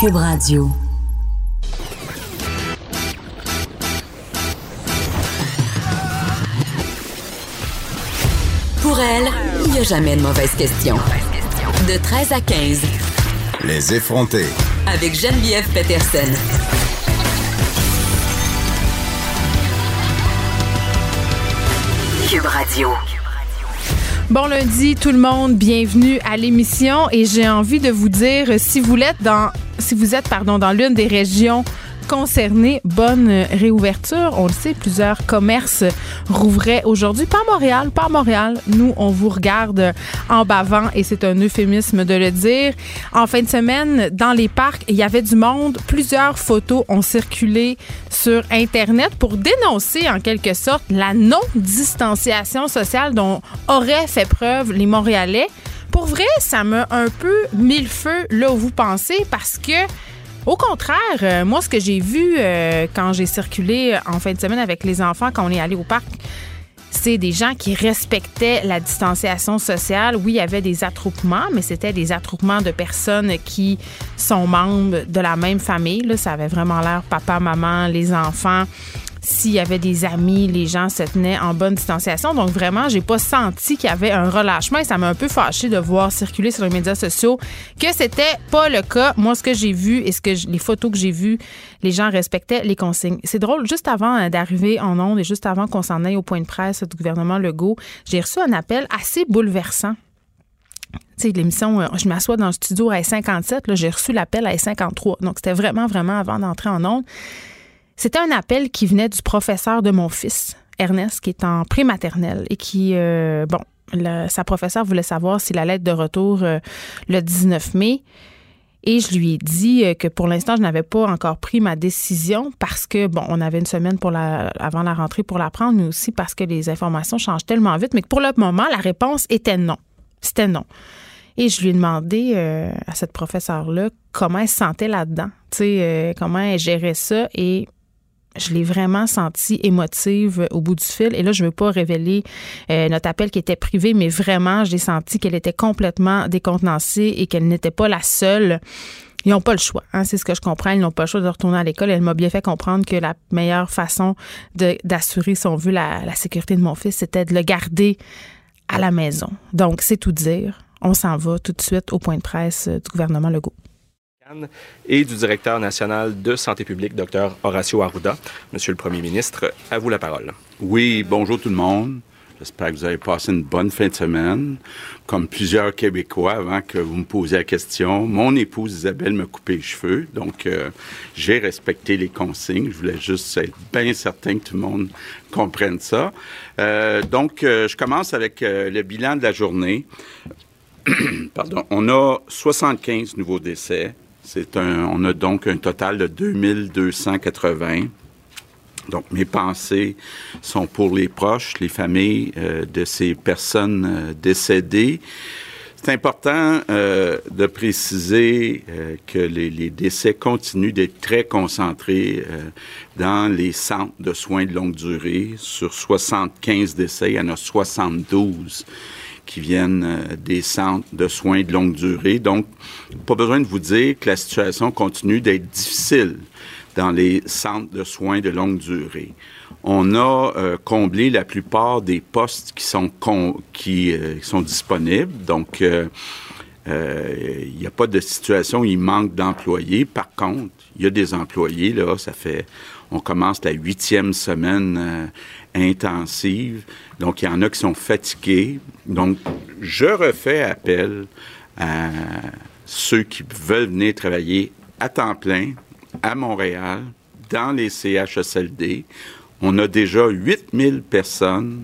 Cube Radio. Pour elle, il n'y a jamais de mauvaise question. De 13 à 15. Les effronter. Avec Geneviève Peterson. Cube Radio. Bon lundi tout le monde, bienvenue à l'émission et j'ai envie de vous dire si vous êtes dans si vous êtes pardon dans l'une des régions concernés, bonne réouverture. On le sait, plusieurs commerces rouvraient aujourd'hui. Pas Montréal, pas Montréal. Nous, on vous regarde en bavant et c'est un euphémisme de le dire. En fin de semaine, dans les parcs, il y avait du monde. Plusieurs photos ont circulé sur Internet pour dénoncer en quelque sorte la non-distanciation sociale dont auraient fait preuve les Montréalais. Pour vrai, ça m'a un peu mis le feu là vous pensez parce que au contraire, euh, moi, ce que j'ai vu euh, quand j'ai circulé en fin de semaine avec les enfants, quand on est allé au parc, c'est des gens qui respectaient la distanciation sociale. Oui, il y avait des attroupements, mais c'était des attroupements de personnes qui sont membres de la même famille. Là, ça avait vraiment l'air papa, maman, les enfants s'il y avait des amis, les gens se tenaient en bonne distanciation. Donc vraiment, j'ai pas senti qu'il y avait un relâchement et ça m'a un peu fâché de voir circuler sur les médias sociaux que c'était pas le cas. Moi, ce que j'ai vu et ce que les photos que j'ai vues, les gens respectaient les consignes. C'est drôle, juste avant euh, d'arriver en ondes et juste avant qu'on s'en aille au point de presse du gouvernement Legault, j'ai reçu un appel assez bouleversant l'émission, euh, je m'assois dans le studio à 57, j'ai reçu l'appel à 53. Donc, c'était vraiment, vraiment avant d'entrer en ondes. C'était un appel qui venait du professeur de mon fils, Ernest, qui est en prématernelle et qui, euh, bon, sa professeure voulait savoir s'il allait être de retour euh, le 19 mai. Et je lui ai dit euh, que pour l'instant, je n'avais pas encore pris ma décision parce que, bon, on avait une semaine pour la, avant la rentrée pour la prendre, mais aussi parce que les informations changent tellement vite. Mais que pour le moment, la réponse était non. C'était non. Et je lui ai demandé à cette professeure-là comment elle se sentait là-dedans, tu sais, comment elle gérait ça. Et je l'ai vraiment senti émotive au bout du fil. Et là, je ne veux pas révéler euh, notre appel qui était privé, mais vraiment, j'ai senti qu'elle était complètement décontenancée et qu'elle n'était pas la seule. Ils n'ont pas le choix. Hein, c'est ce que je comprends. Ils n'ont pas le choix de retourner à l'école. Elle m'a bien fait comprendre que la meilleure façon d'assurer, si on veut, la sécurité de mon fils, c'était de le garder à la maison. Donc, c'est tout dire. On s'en va tout de suite au point de presse du gouvernement Legault et du directeur national de santé publique, Dr Horacio Arruda. Monsieur le Premier ministre, à vous la parole. Oui, bonjour tout le monde. J'espère que vous avez passé une bonne fin de semaine. Comme plusieurs Québécois, avant que vous me posiez la question, mon épouse Isabelle me coupait les cheveux, donc euh, j'ai respecté les consignes. Je voulais juste être bien certain que tout le monde comprenne ça. Euh, donc, euh, je commence avec le bilan de la journée. Pardon. On a 75 nouveaux décès, on a donc un total de 2280. Donc, mes pensées sont pour les proches, les familles euh, de ces personnes euh, décédées. C'est important euh, de préciser que les, décès continuent d'être très concentrés dans les centres de soins de longue durée. Sur 75 décès, il y en a 72 qui viennent euh, des centres de soins de longue durée. Donc, pas besoin de vous dire que la situation continue d'être difficile dans les centres de soins de longue durée. On a euh, comblé la plupart des postes qui sont, qui, euh, sont disponibles. Donc, il n'y a pas de situation où il manque d'employés. Par contre, il y a des employés, là, ça fait, on commence la huitième semaine intensive. Donc, il y en a qui sont fatigués. Donc, je refais appel à ceux qui veulent venir travailler à temps plein à Montréal, dans les CHSLD. On a déjà 8000 personnes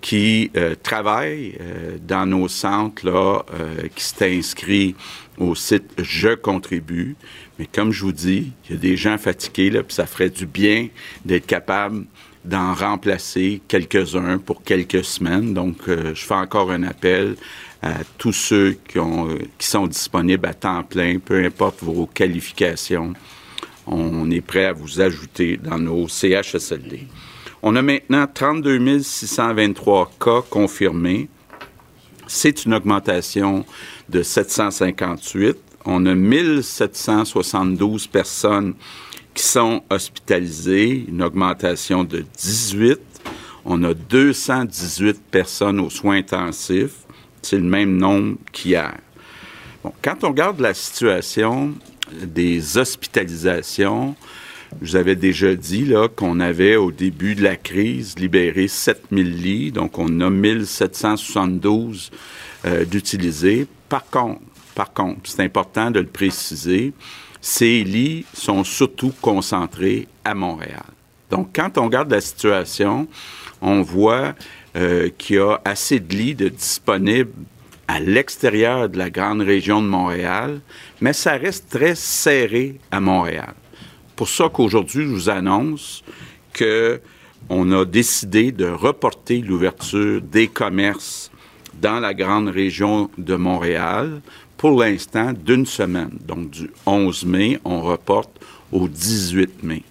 qui euh, travaillent euh, dans nos centres, là, euh, qui s'est inscrit au site Je contribue. Mais comme je vous dis, il y a des gens fatigués, là, puis ça ferait du bien d'être capable d'en remplacer quelques-uns pour quelques semaines. Donc, euh, je fais encore un appel à tous ceux qui, euh, qui sont disponibles à temps plein, peu importe vos qualifications. On est prêt à vous ajouter dans nos CHSLD. On a maintenant 32 623 cas confirmés. C'est une augmentation de 758. on a 1772 personnes qui sont hospitalisées, une augmentation de 18. On a 218 personnes aux soins intensifs. C'est le même nombre qu'hier. Quand on regarde la situation des hospitalisations, je vous avais déjà dit qu'on avait au début de la crise libéré 7000 lits, donc on a 1772 euh, d'utilisés. Par contre, par contre, c'est important de le préciser, ces lits sont surtout concentrés à Montréal. Donc, quand on regarde la situation, on voit euh, qu'il y a assez de lits de disponibles à l'extérieur de la grande région de Montréal, mais ça reste très serré à Montréal. Pour ça qu'aujourd'hui, je vous annonce que on a décidé de reporter l'ouverture des commerces dans la grande région de Montréal pour l'instant d'une semaine. Donc du 11 mai, on reporte au 18 mai.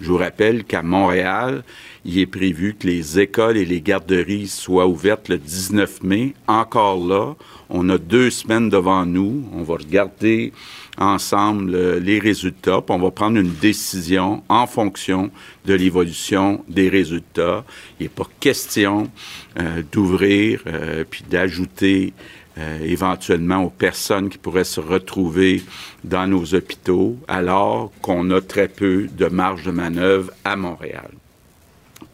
Je vous rappelle qu'à Montréal, il est prévu que les écoles et les garderies soient ouvertes le 19 mai. Encore là, on a deux semaines devant nous. On va regarder ensemble euh, les résultats, puis on va prendre une décision en fonction de l'évolution des résultats. Il n'est pas question euh, d'ouvrir euh, puis d'ajouter éventuellement aux personnes qui pourraient se retrouver dans nos hôpitaux, alors qu'on a très peu de marge de manœuvre à Montréal.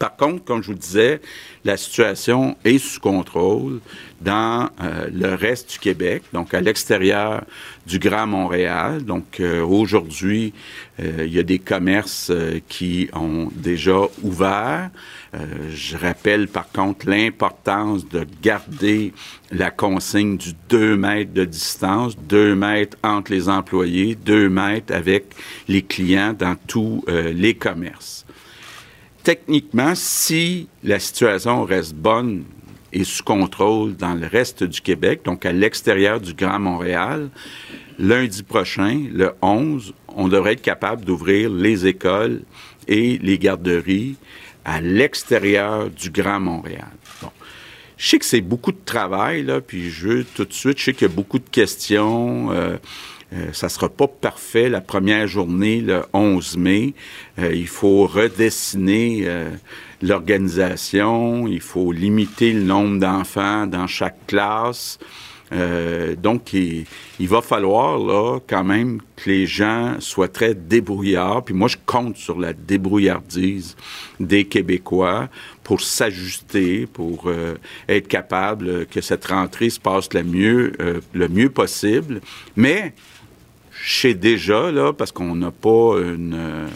Par contre, comme je vous disais, la situation est sous contrôle dans euh, le reste du Québec, donc à l'extérieur du Grand Montréal. Donc euh, aujourd'hui, euh, il y a des commerces qui ont déjà ouvert. je rappelle par contre l'importance de garder la consigne du 2 mètres de distance, 2 mètres entre les employés, 2 mètres avec les clients dans tous les commerces techniquement, si la situation reste bonne et sous contrôle dans le reste du Québec, donc à l'extérieur du Grand Montréal, lundi prochain, le 11, on devrait être capable d'ouvrir les écoles et les garderies à l'extérieur du Grand Montréal. Je sais que c'est beaucoup de travail, là, puis je veux tout de suite, je sais qu'il y a beaucoup de questions. Euh, euh, ça sera pas parfait la première journée, le 11 mai. Euh, il faut redessiner euh, l'organisation, il faut limiter le nombre d'enfants dans chaque classe. donc, il, il, va falloir là quand même que les gens soient très débrouillards. Puis moi, je compte sur la débrouillardise des Québécois pour s'ajuster, pour être capable que cette rentrée se passe le mieux, le mieux possible. Mais sais déjà, là, parce qu'on n'a pas euh,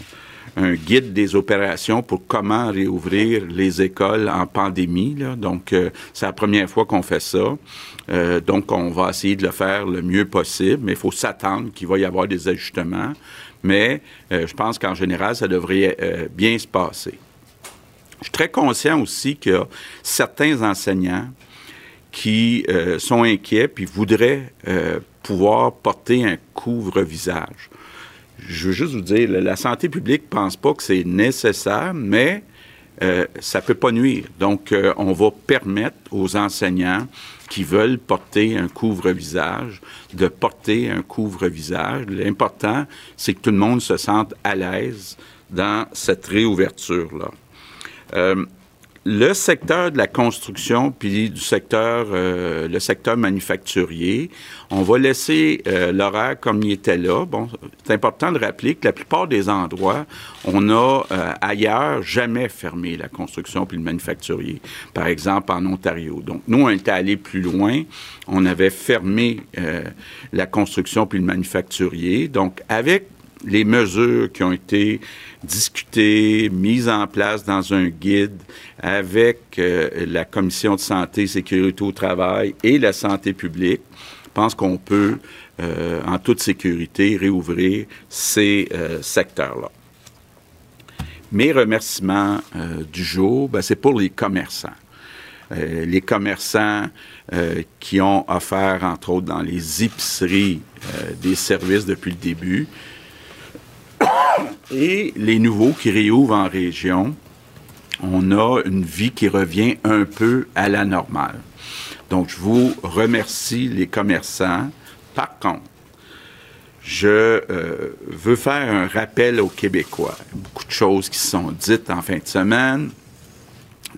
un guide des opérations pour comment réouvrir les écoles en pandémie. Donc, euh, c'est la première fois qu'on fait ça. Euh, donc, on va essayer de le faire le mieux possible, mais il faut s'attendre qu'il va y avoir des ajustements. Mais je pense qu'en général, ça devrait bien se passer. Je suis très conscient aussi qu'il y a certains enseignants qui sont inquiets puis voudraient pouvoir porter un couvre-visage. Je veux juste vous dire, la santé publique pense pas que c'est nécessaire, mais euh, ça peut pas nuire. Donc, euh, on va permettre aux enseignants qui veulent porter un couvre-visage de porter un couvre-visage. L'important, c'est que tout le monde se sente à l'aise dans cette réouverture-là. Euh, le secteur de la construction puis du secteur euh, le secteur manufacturier, on va laisser euh, l'horaire comme il était là. Bon, c'est important de rappeler que la plupart des endroits, on a euh, ailleurs jamais fermé la construction puis le manufacturier. Par exemple en Ontario. Donc nous on était allé plus loin, on avait fermé la construction puis le manufacturier. Donc avec les mesures qui ont été discutées, mises en place dans un guide avec euh, la Commission de santé sécurité au travail et la santé publique, pense qu'on peut, euh, en toute sécurité, réouvrir ces euh, secteurs-là. Mes remerciements du jour, ben, c'est pour les commerçants. les commerçants qui ont offert, entre autres, dans les épiceries, des services depuis le début et les nouveaux qui réouvrent en région, on a une vie qui revient un peu à la normale. Donc, je vous remercie les commerçants. Par contre, je euh, veux faire un rappel aux Québécois. Beaucoup de choses qui sont dites en fin de semaine.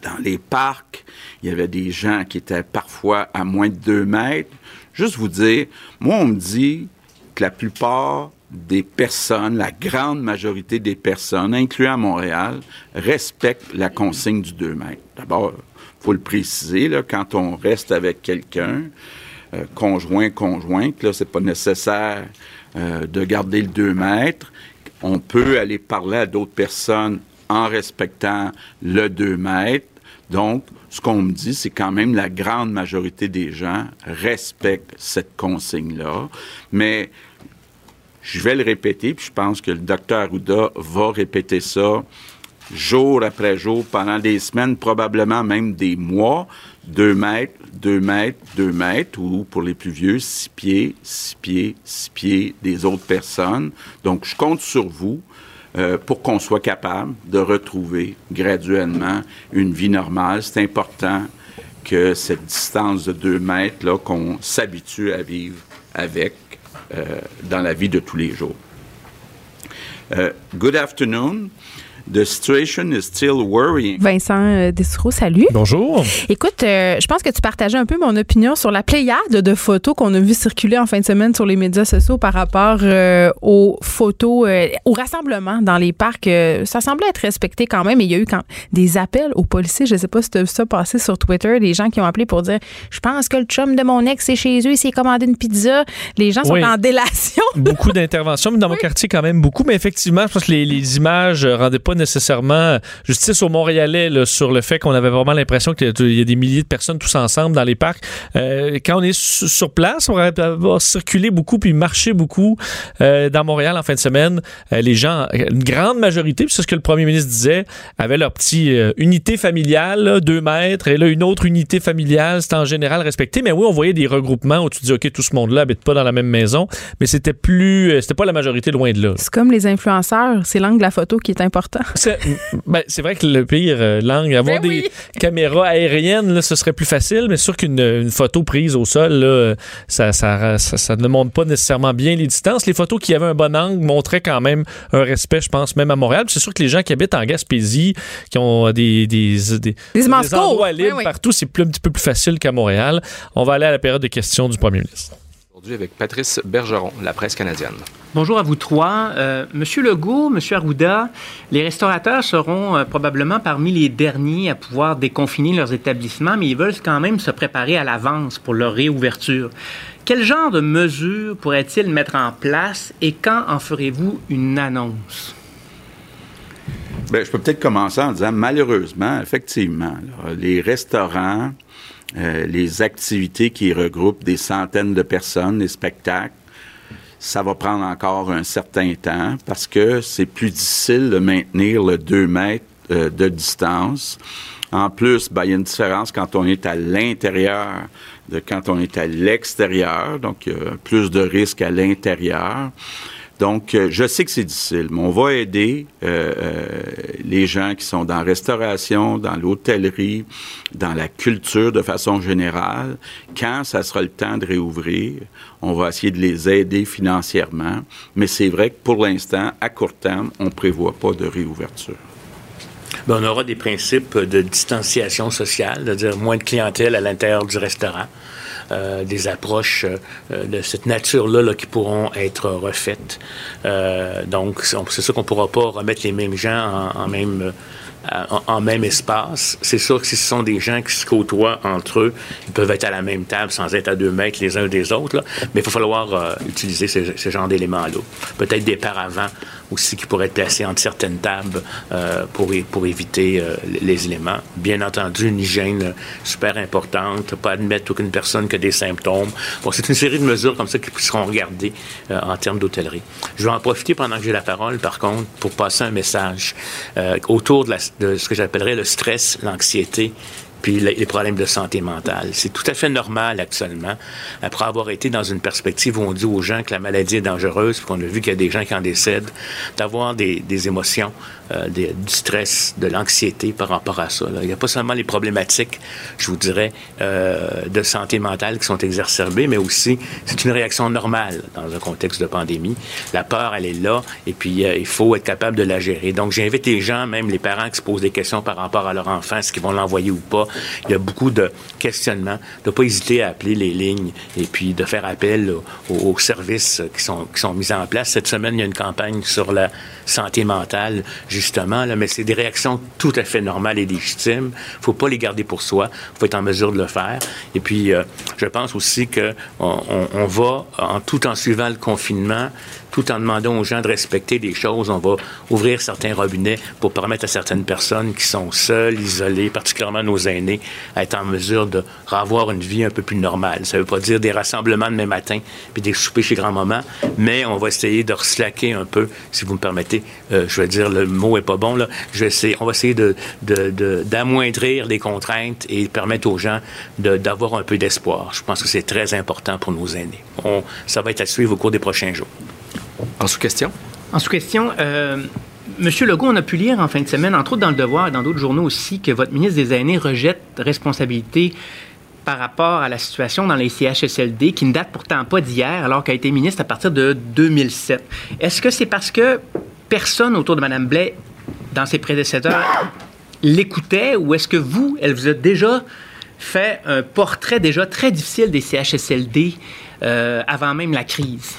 Dans les parcs, il y avait des gens qui étaient parfois à moins de deux mètres. Juste vous dire, moi, on me dit que la plupart des personnes, la grande majorité des personnes, incluant Montréal, respectent la consigne du 2 mètres. D'abord, faut le préciser, là, quand on reste avec quelqu'un, euh, conjoint, conjointe, là, c'est pas nécessaire euh, de garder le 2 mètres. On peut aller parler à d'autres personnes en respectant le 2 mètres. Donc, ce qu'on me dit, c'est quand même la grande majorité des gens respectent cette consigne-là. Mais je vais le répéter, puis je pense que le docteur Arruda va répéter ça jour après jour, pendant des semaines, probablement même des mois, deux mètres, deux mètres, deux mètres, ou pour les plus vieux, six pieds, six pieds, six pieds des autres personnes. Donc, je compte sur vous euh, pour qu'on soit capable de retrouver graduellement une vie normale. C'est important que cette distance de deux mètres, là, qu'on s'habitue à vivre avec dans la vie de tous les jours. Euh, good afternoon. The situation is still worrying. Vincent euh, Destoureau, salut. Bonjour. Écoute, euh, je pense que tu partageais un peu mon opinion sur la pléiade de photos qu'on a vu circuler en fin de semaine sur les médias sociaux par rapport euh, aux photos, au rassemblement dans les parcs. ça semblait être respecté quand même. Et il y a eu quand, des appels aux policiers. Je ne sais pas si tu as vu ça passer sur Twitter. Des gens qui ont appelé pour dire Je pense que le chum de mon ex est chez eux, il s'est commandé une pizza. Les gens sont en délation. beaucoup d'interventions, mais dans mon quartier, quand même beaucoup. Mais effectivement, je pense que les, les images rendaient pas nécessairement justice au Montréalais sur le fait qu'on avait vraiment l'impression qu'il y a des milliers de personnes tous ensemble dans les parcs. Euh, quand on est sur place, on va circuler beaucoup puis marcher beaucoup euh, dans Montréal en fin de semaine. Euh, les gens, une grande majorité, c'est ce que le premier ministre disait, avaient leur petite unité familiale, deux mètres, et là une autre unité familiale, c'était en général respecté. Mais oui, on voyait des regroupements où tu dis ok, tout ce monde-là habite pas dans la même maison, mais c'était plus, c'était pas la majorité loin de là. C'est comme les influenceurs, c'est l'angle de la photo qui est important. Ben, c'est vrai que le pire euh, langue, avoir ben des caméras aériennes, là, ce serait plus facile, mais sûr qu'une photo prise au sol, là, ça, ça, ça, ne montre pas nécessairement bien les distances. Les photos qui avaient un bon angle montraient quand même un respect, je pense, même à Montréal. C'est sûr que les gens qui habitent en Gaspésie, qui ont des, des, des, des, endroits libres partout, c'est un petit peu plus facile qu'à Montréal. On va aller à la période de questions du premier ministre avec Patrice Bergeron, la presse canadienne. Bonjour à vous trois. Euh, Monsieur Legault, Monsieur Arruda, les restaurateurs seront euh, probablement parmi les derniers à pouvoir déconfiner leurs établissements, mais ils veulent quand même se préparer à l'avance pour leur réouverture. Quel genre de mesures pourraient-ils mettre en place et quand en ferez-vous une annonce? Bien, je peux peut-être commencer en disant, malheureusement, effectivement, les restaurants, euh, les activités qui regroupent des centaines de personnes, les spectacles, ça va prendre encore un certain temps parce que c'est plus difficile de maintenir le 2 mètres euh, de distance. En plus, ben, il y a une différence quand on est à l'intérieur de quand on est à l'extérieur, donc il plus de risques à l'intérieur. Donc, euh, je sais que c'est difficile, mais on va aider euh, euh, les gens qui sont dans la restauration, dans l'hôtellerie, dans la culture de façon générale. Quand ça sera le temps de réouvrir, on va essayer de les aider financièrement. Mais c'est vrai que pour l'instant, à court terme, on ne prévoit pas de réouverture. Bien, on aura des principes de distanciation sociale, c'est-à-dire moins de clientèle à l'intérieur du restaurant. Euh, des approches euh, de cette nature-là qui pourront être refaites. Euh, donc, c'est sûr qu'on ne pourra pas remettre les mêmes gens en, même en, même espace. C'est sûr que si ce sont des gens qui se côtoient entre eux, ils peuvent être à la même table sans être à deux mètres les uns des autres. Mais il va falloir utiliser ce, ce genre d'éléments-là. Peut-être des paravents aussi qui pourraient être placés entre certaines tables euh, pour, pour éviter euh, les éléments. Bien entendu, une hygiène super importante, pas admettre aucune personne qui a des symptômes. Bon, c'est une série de mesures comme ça qui seront regardées euh, en termes d'hôtellerie. Je vais en profiter pendant que j'ai la parole, par contre, pour passer un message autour de, de ce que j'appellerais le stress, l'anxiété puis les problèmes de santé mentale. C'est tout à fait normal actuellement, après avoir été dans une perspective où on dit aux gens que la maladie est dangereuse, puis qu'on a vu qu'il y a des gens qui en décèdent, d'avoir des, des, émotions, euh, des, du stress, de l'anxiété par rapport à ça. Il n'y a pas seulement les problématiques, je vous dirais, euh, de santé mentale qui sont exacerbées, mais aussi c'est une réaction normale dans un contexte de pandémie. La peur, elle est là, et puis euh, il faut être capable de la gérer. Donc j'invite les gens, même les parents qui se posent des questions par rapport à leur enfant, est-ce qu'ils vont l'envoyer ou pas? Il y a beaucoup de questionnements. De ne pas hésiter à appeler les lignes et puis de faire appel aux, services qui sont, qui sont mis en place. Cette semaine, il y a une campagne sur la santé mentale, justement, là, mais c'est des réactions tout à fait normales et légitimes. Il ne faut pas les garder pour soi. Il faut être en mesure de le faire. Et puis, euh, je pense aussi qu'on on, va, tout en suivant le confinement, tout en demandant aux gens de respecter des choses. On va ouvrir certains robinets pour permettre à certaines personnes qui sont seules, isolées, particulièrement nos aînés, à être en mesure de revoir une vie un peu plus normale. Ça ne veut pas dire des rassemblements demain matin puis des soupers chez grand-maman, mais on va essayer de reslaquer un peu, si vous me permettez. Euh, je vais dire, le mot est pas bon, là. On va essayer d'amoindrir de, les contraintes et permettre aux gens d'avoir un peu d'espoir. Je pense que c'est très important pour nos aînés. Ça va être à suivre au cours des prochains jours. En sous-question? En sous-question, euh, Monsieur Legault, on a pu lire en fin de semaine, entre autres dans Le Devoir et dans d'autres journaux aussi, que votre ministre des Aînés rejette responsabilité par rapport à la situation dans les CHSLD, qui ne date pourtant pas d'hier, alors qu'elle a été ministre à partir de 2007. Est-ce que c'est parce que personne autour de Mme Blais, dans ses prédécesseurs, l'écoutait, ou est-ce que vous, elle vous a déjà fait un portrait déjà très difficile des CHSLD euh, avant même la crise?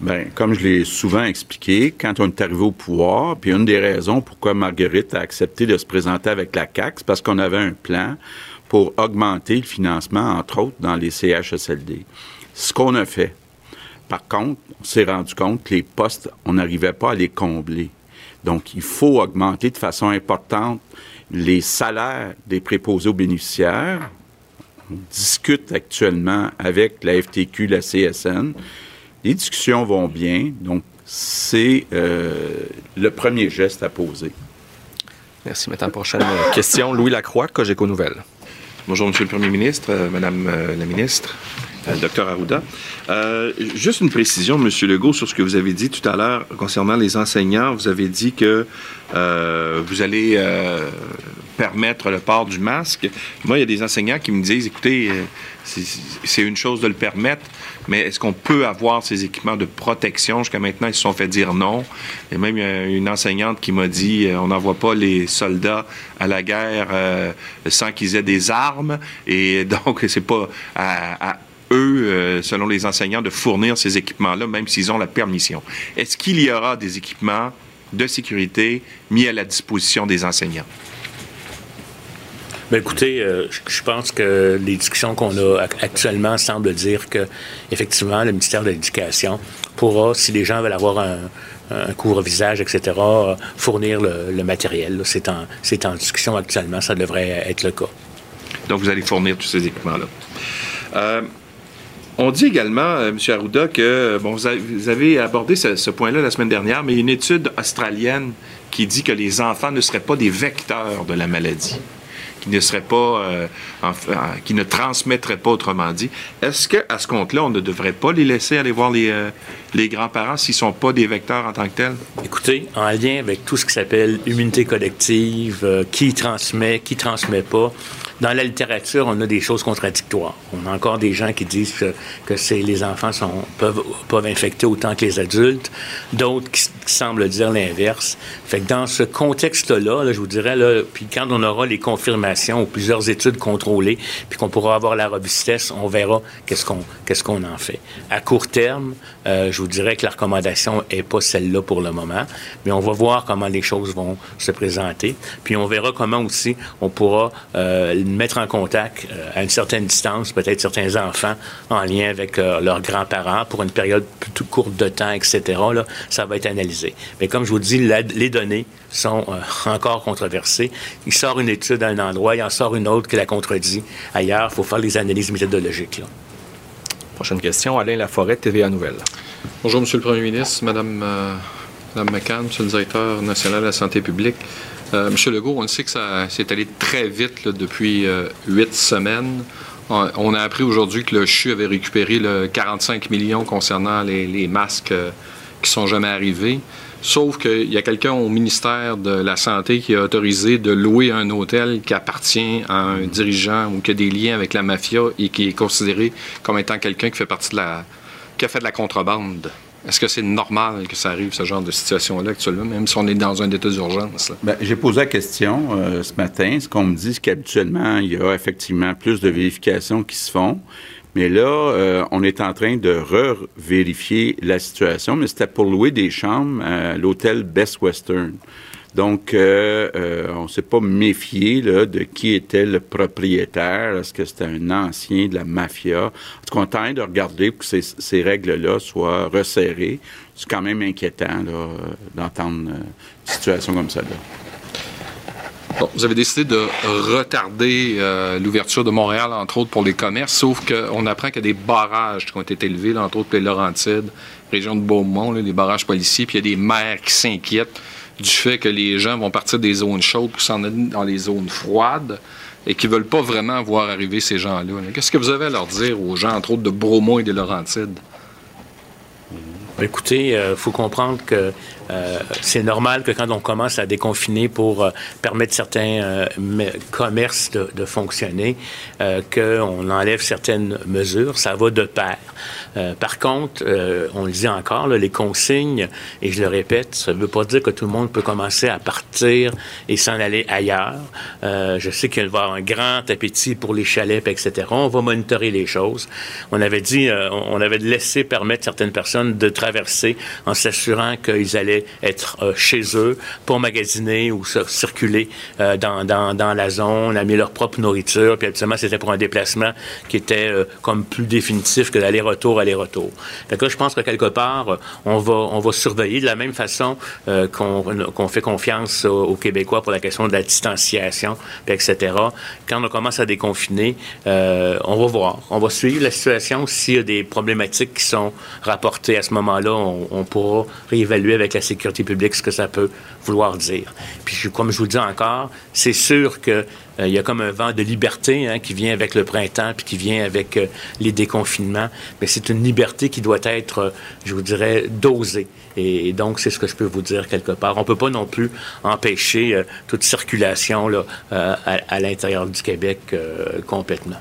Bien, comme je l'ai souvent expliqué, quand on est arrivé au pouvoir, puis une des raisons pourquoi Marguerite a accepté de se présenter avec la CAC, c'est parce qu'on avait un plan pour augmenter le financement, entre autres, dans les CHSLD. Ce qu'on a fait. Par contre, on s'est rendu compte que les postes, on n'arrivait pas à les combler. Donc, il faut augmenter de façon importante les salaires des préposés aux bénéficiaires. On discute actuellement avec la FTQ, la CSN, les discussions vont bien, donc c'est euh, le premier geste à poser. Merci. Maintenant, prochaine question. Louis Lacroix, Cogeco Nouvelles. Bonjour, Monsieur le Premier ministre, euh, Madame euh, la ministre, euh, Docteur Arruda. Euh, juste une précision, Monsieur Legault, sur ce que vous avez dit tout à l'heure concernant les enseignants. Vous avez dit que euh, vous allez euh, permettre le port du masque. Moi, il y a des enseignants qui me disent, écoutez, c'est une chose de le permettre, mais est-ce qu'on peut avoir ces équipements de protection? Jusqu'à maintenant, ils se sont fait dire non. Et même, il y a une enseignante qui m'a dit, on n'envoie pas les soldats à la guerre euh, sans qu'ils aient des armes. Et donc, c'est pas à, eux, euh, selon les enseignants, de fournir ces équipements-là, même s'ils ont la permission. Est-ce qu'il y aura des équipements de sécurité mis à la disposition des enseignants? Bien, écoutez, euh, je pense que les discussions qu'on a actuellement semblent dire que, effectivement, le ministère de l'Éducation pourra, si les gens veulent avoir un, un couvre-visage, etc., fournir le, le matériel. C'est en, en, discussion actuellement. Ça devrait être le cas. Donc, vous allez fournir tous ces équipements-là. Euh, on dit également, euh, M. Arruda, que bon, vous, avez, vous avez abordé ce, ce point-là la semaine dernière, mais une étude australienne qui dit que les enfants ne seraient pas des vecteurs de la maladie qui ne seraient pas, euh, qui ne transmettraient pas, autrement dit. Est-ce que à ce compte-là, on ne devrait pas les laisser aller voir les, euh, les grands-parents s'ils sont pas des vecteurs en tant que tels? Écoutez, en lien avec tout ce qui s'appelle immunité collective, euh, qui transmet, qui transmet pas, dans la littérature, on a des choses contradictoires. On a encore des gens qui disent que, que les enfants sont, peuvent, peuvent infecter autant que les adultes, d'autres qui, qui semblent dire l'inverse. Fait que dans ce contexte-là, là, je vous dirais, là, puis quand on aura les confirmations ou plusieurs études contrôlées, puis qu'on pourra avoir la robustesse, on verra qu'est-ce qu'on, qu'est-ce qu'on en fait. À court terme, euh, je vous dirais que la recommandation n'est pas celle-là pour le moment, mais on va voir comment les choses vont se présenter. Puis on verra comment aussi on pourra euh, mettre en contact euh, à une certaine distance, peut-être certains enfants en lien avec leurs grands-parents pour une période plutôt courte de temps, etc. Là, ça va être analysé. Mais comme je vous dis, les données sont encore controversées. Il sort une étude à un endroit, il en sort une autre qui la contredit ailleurs. Il faut faire les analyses méthodologiques. Là. Prochaine question, Alain Laforêt, TVA Nouvelle. Bonjour, Monsieur le Premier ministre, Madame, euh, Madame McCann, Monsieur le directeur national de la santé publique. Euh, Monsieur Legault, on le sait que ça s'est allé très vite depuis euh, huit semaines. On, on a appris aujourd'hui que le CHU avait récupéré le 45 millions concernant les, les masques euh, qui sont jamais arrivés. Sauf qu'il y a quelqu'un au ministère de la Santé qui a autorisé de louer un hôtel qui appartient à un dirigeant ou qui a des liens avec la mafia et qui est considéré comme étant quelqu'un qui fait partie de la. qui a fait de la contrebande. Est-ce que c'est normal que ça arrive, ce genre de situation-là même si on est dans un état d'urgence? Ben, j'ai posé la question euh, ce matin. Ce qu'on me dit, c'est qu'habituellement, il y a effectivement plus de vérifications qui se font. Mais là, euh, on est en train de re-vérifier la situation, mais c'était pour louer des chambres à l'hôtel Best Western. Donc, euh, euh, on ne s'est pas méfié de qui était le propriétaire. Est-ce que c'était un ancien de la mafia? En tout cas, on train de regarder pour que ces, règles-là soient resserrées. C'est quand même inquiétant d'entendre une situation comme ça. Là. Bon, vous avez décidé de retarder euh, l'ouverture de Montréal, entre autres, pour les commerces, sauf qu'on apprend qu'il y a des barrages qui ont été élevés, entre autres, les Laurentides, région de Beaumont, là, des barrages policiers, puis il y a des maires qui s'inquiètent du fait que les gens vont partir des zones chaudes pour s'en aller dans les zones froides et qui veulent pas vraiment voir arriver ces gens-là. là. Qu'est-ce que vous avez à leur dire aux gens, entre autres, de Bromont et des Laurentides? Écoutez, il faut comprendre que euh, c'est normal que quand on commence à déconfiner pour euh, permettre certains euh, me- commerces de, de fonctionner, euh, qu'on enlève certaines mesures. Ça va de pair. Par contre, on le dit encore, là, les consignes, et je le répète, ça ne veut pas dire que tout le monde peut commencer à partir et s'en aller ailleurs. Je sais qu'il va y avoir un grand appétit pour les chalets, etc. On va monitorer les choses. On avait dit, on avait laissé permettre certaines personnes de traverser en s'assurant qu'ils allaient être euh, chez eux pour magasiner ou circuler euh, dans, dans, dans la zone, amener leur propre nourriture. Puis habituellement, c'était pour un déplacement qui était euh, comme plus définitif que l'aller-retour, aller-retour. Que là, je pense que quelque part, on va, on va surveiller de la même façon qu'on qu'on fait confiance aux, Québécois pour la question de la distanciation, etc. Quand on commence à déconfiner, on va voir. On va suivre la situation. S'il y a des problématiques qui sont rapportées à ce moment-là, on, on pourra réévaluer avec la sécurité publique ce que ça peut vouloir dire. Puis, comme je vous le dis encore, c'est sûr que euh, y a comme un vent de liberté hein, qui vient avec le printemps puis qui vient avec euh, les déconfinements. Mais c'est une liberté qui doit être, euh, je vous dirais, dosée. Et, donc, c'est ce que je peux vous dire quelque part. On peut pas non plus empêcher euh, toute circulation là, à, l'intérieur du Québec complètement.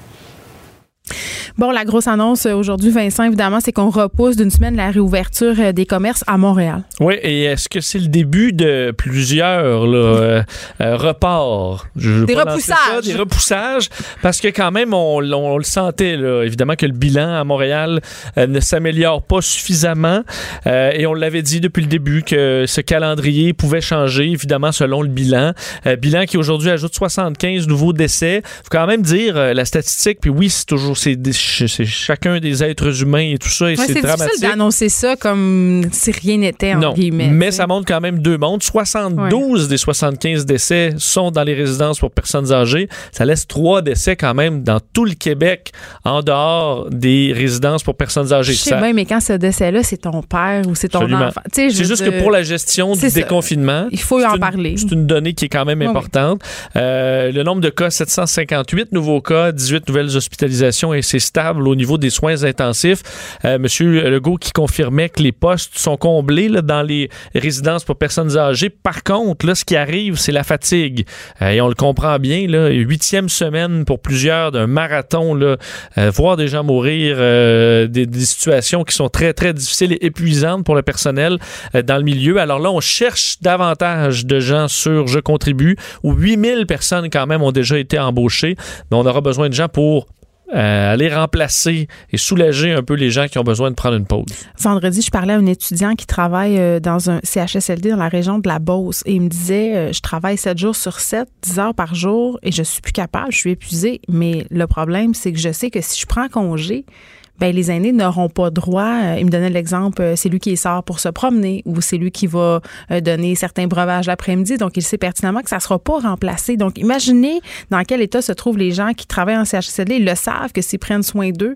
Bon, la grosse annonce aujourd'hui, Vincent, évidemment, c'est qu'on repousse d'une semaine la réouverture euh, des commerces à Montréal. Oui, et est-ce que c'est le début de plusieurs là, euh, euh, reports? Je Des ça, repoussages. des repoussages, parce que quand même, on, on le sentait, là, évidemment, que le bilan à Montréal euh, ne s'améliore pas suffisamment. Euh, et on l'avait dit depuis le début que ce calendrier pouvait changer, évidemment, selon le bilan. Bilan qui aujourd'hui ajoute 75 nouveaux décès. faut quand même dire la statistique, puis oui, c'est toujours c'est chacun des êtres humains et tout ça, et Ouais, c'est dramatique. d'annoncer ça comme si rien n'était, en Non, guillemets. mais ça montre quand même deux mondes. 72 des 75 décès sont dans les résidences pour personnes âgées. Ça laisse trois décès quand même dans tout le Québec en dehors des résidences pour personnes âgées. Je sais Ça- bien, mais quand ce décès-là, c'est ton père ou c'est ton Absolument. enfant. C'est juste que pour la gestion du ça. déconfinement, Il faut en une- parler. C'est une donnée qui est quand même oui. importante. Euh, le nombre de cas, 758 nouveaux cas, 18 nouvelles hospitalisations et c'est stable au niveau des soins intensifs. Euh, Monsieur Legault qui confirmait que les postes sont comblés dans les résidences pour personnes âgées. Par contre, là, ce qui arrive, c'est la fatigue. Euh, et on le comprend bien, là, huitième semaine pour plusieurs d'un marathon, là, euh, voir des gens mourir, des, des situations qui sont très, très difficiles et épuisantes pour le personnel dans le milieu. Alors là, on cherche davantage de gens sur Je contribue, où 8000 personnes quand même ont déjà été embauchées, mais on aura besoin de gens pour euh, aller remplacer et soulager un peu les gens qui ont besoin de prendre une pause. Vendredi, je parlais à un étudiant qui travaille euh, dans un CHSLD dans la région de la Beauce et il me disait euh, je travaille 7 jours sur 7, 10 heures par jour et je suis plus capable, je suis épuisée. Mais le problème, c'est que je sais que si je prends congé, ben les aînés n'auront pas droit. euh, il me donnait l'exemple, euh, c'est lui qui sort pour se promener ou c'est lui qui va euh, donner certains breuvages l'après-midi. Donc, il sait pertinemment que ça ne sera pas remplacé. Donc, imaginez dans quel état se trouvent les gens qui travaillent en CHSLD. Ils le savent que s'ils prennent soin d'eux,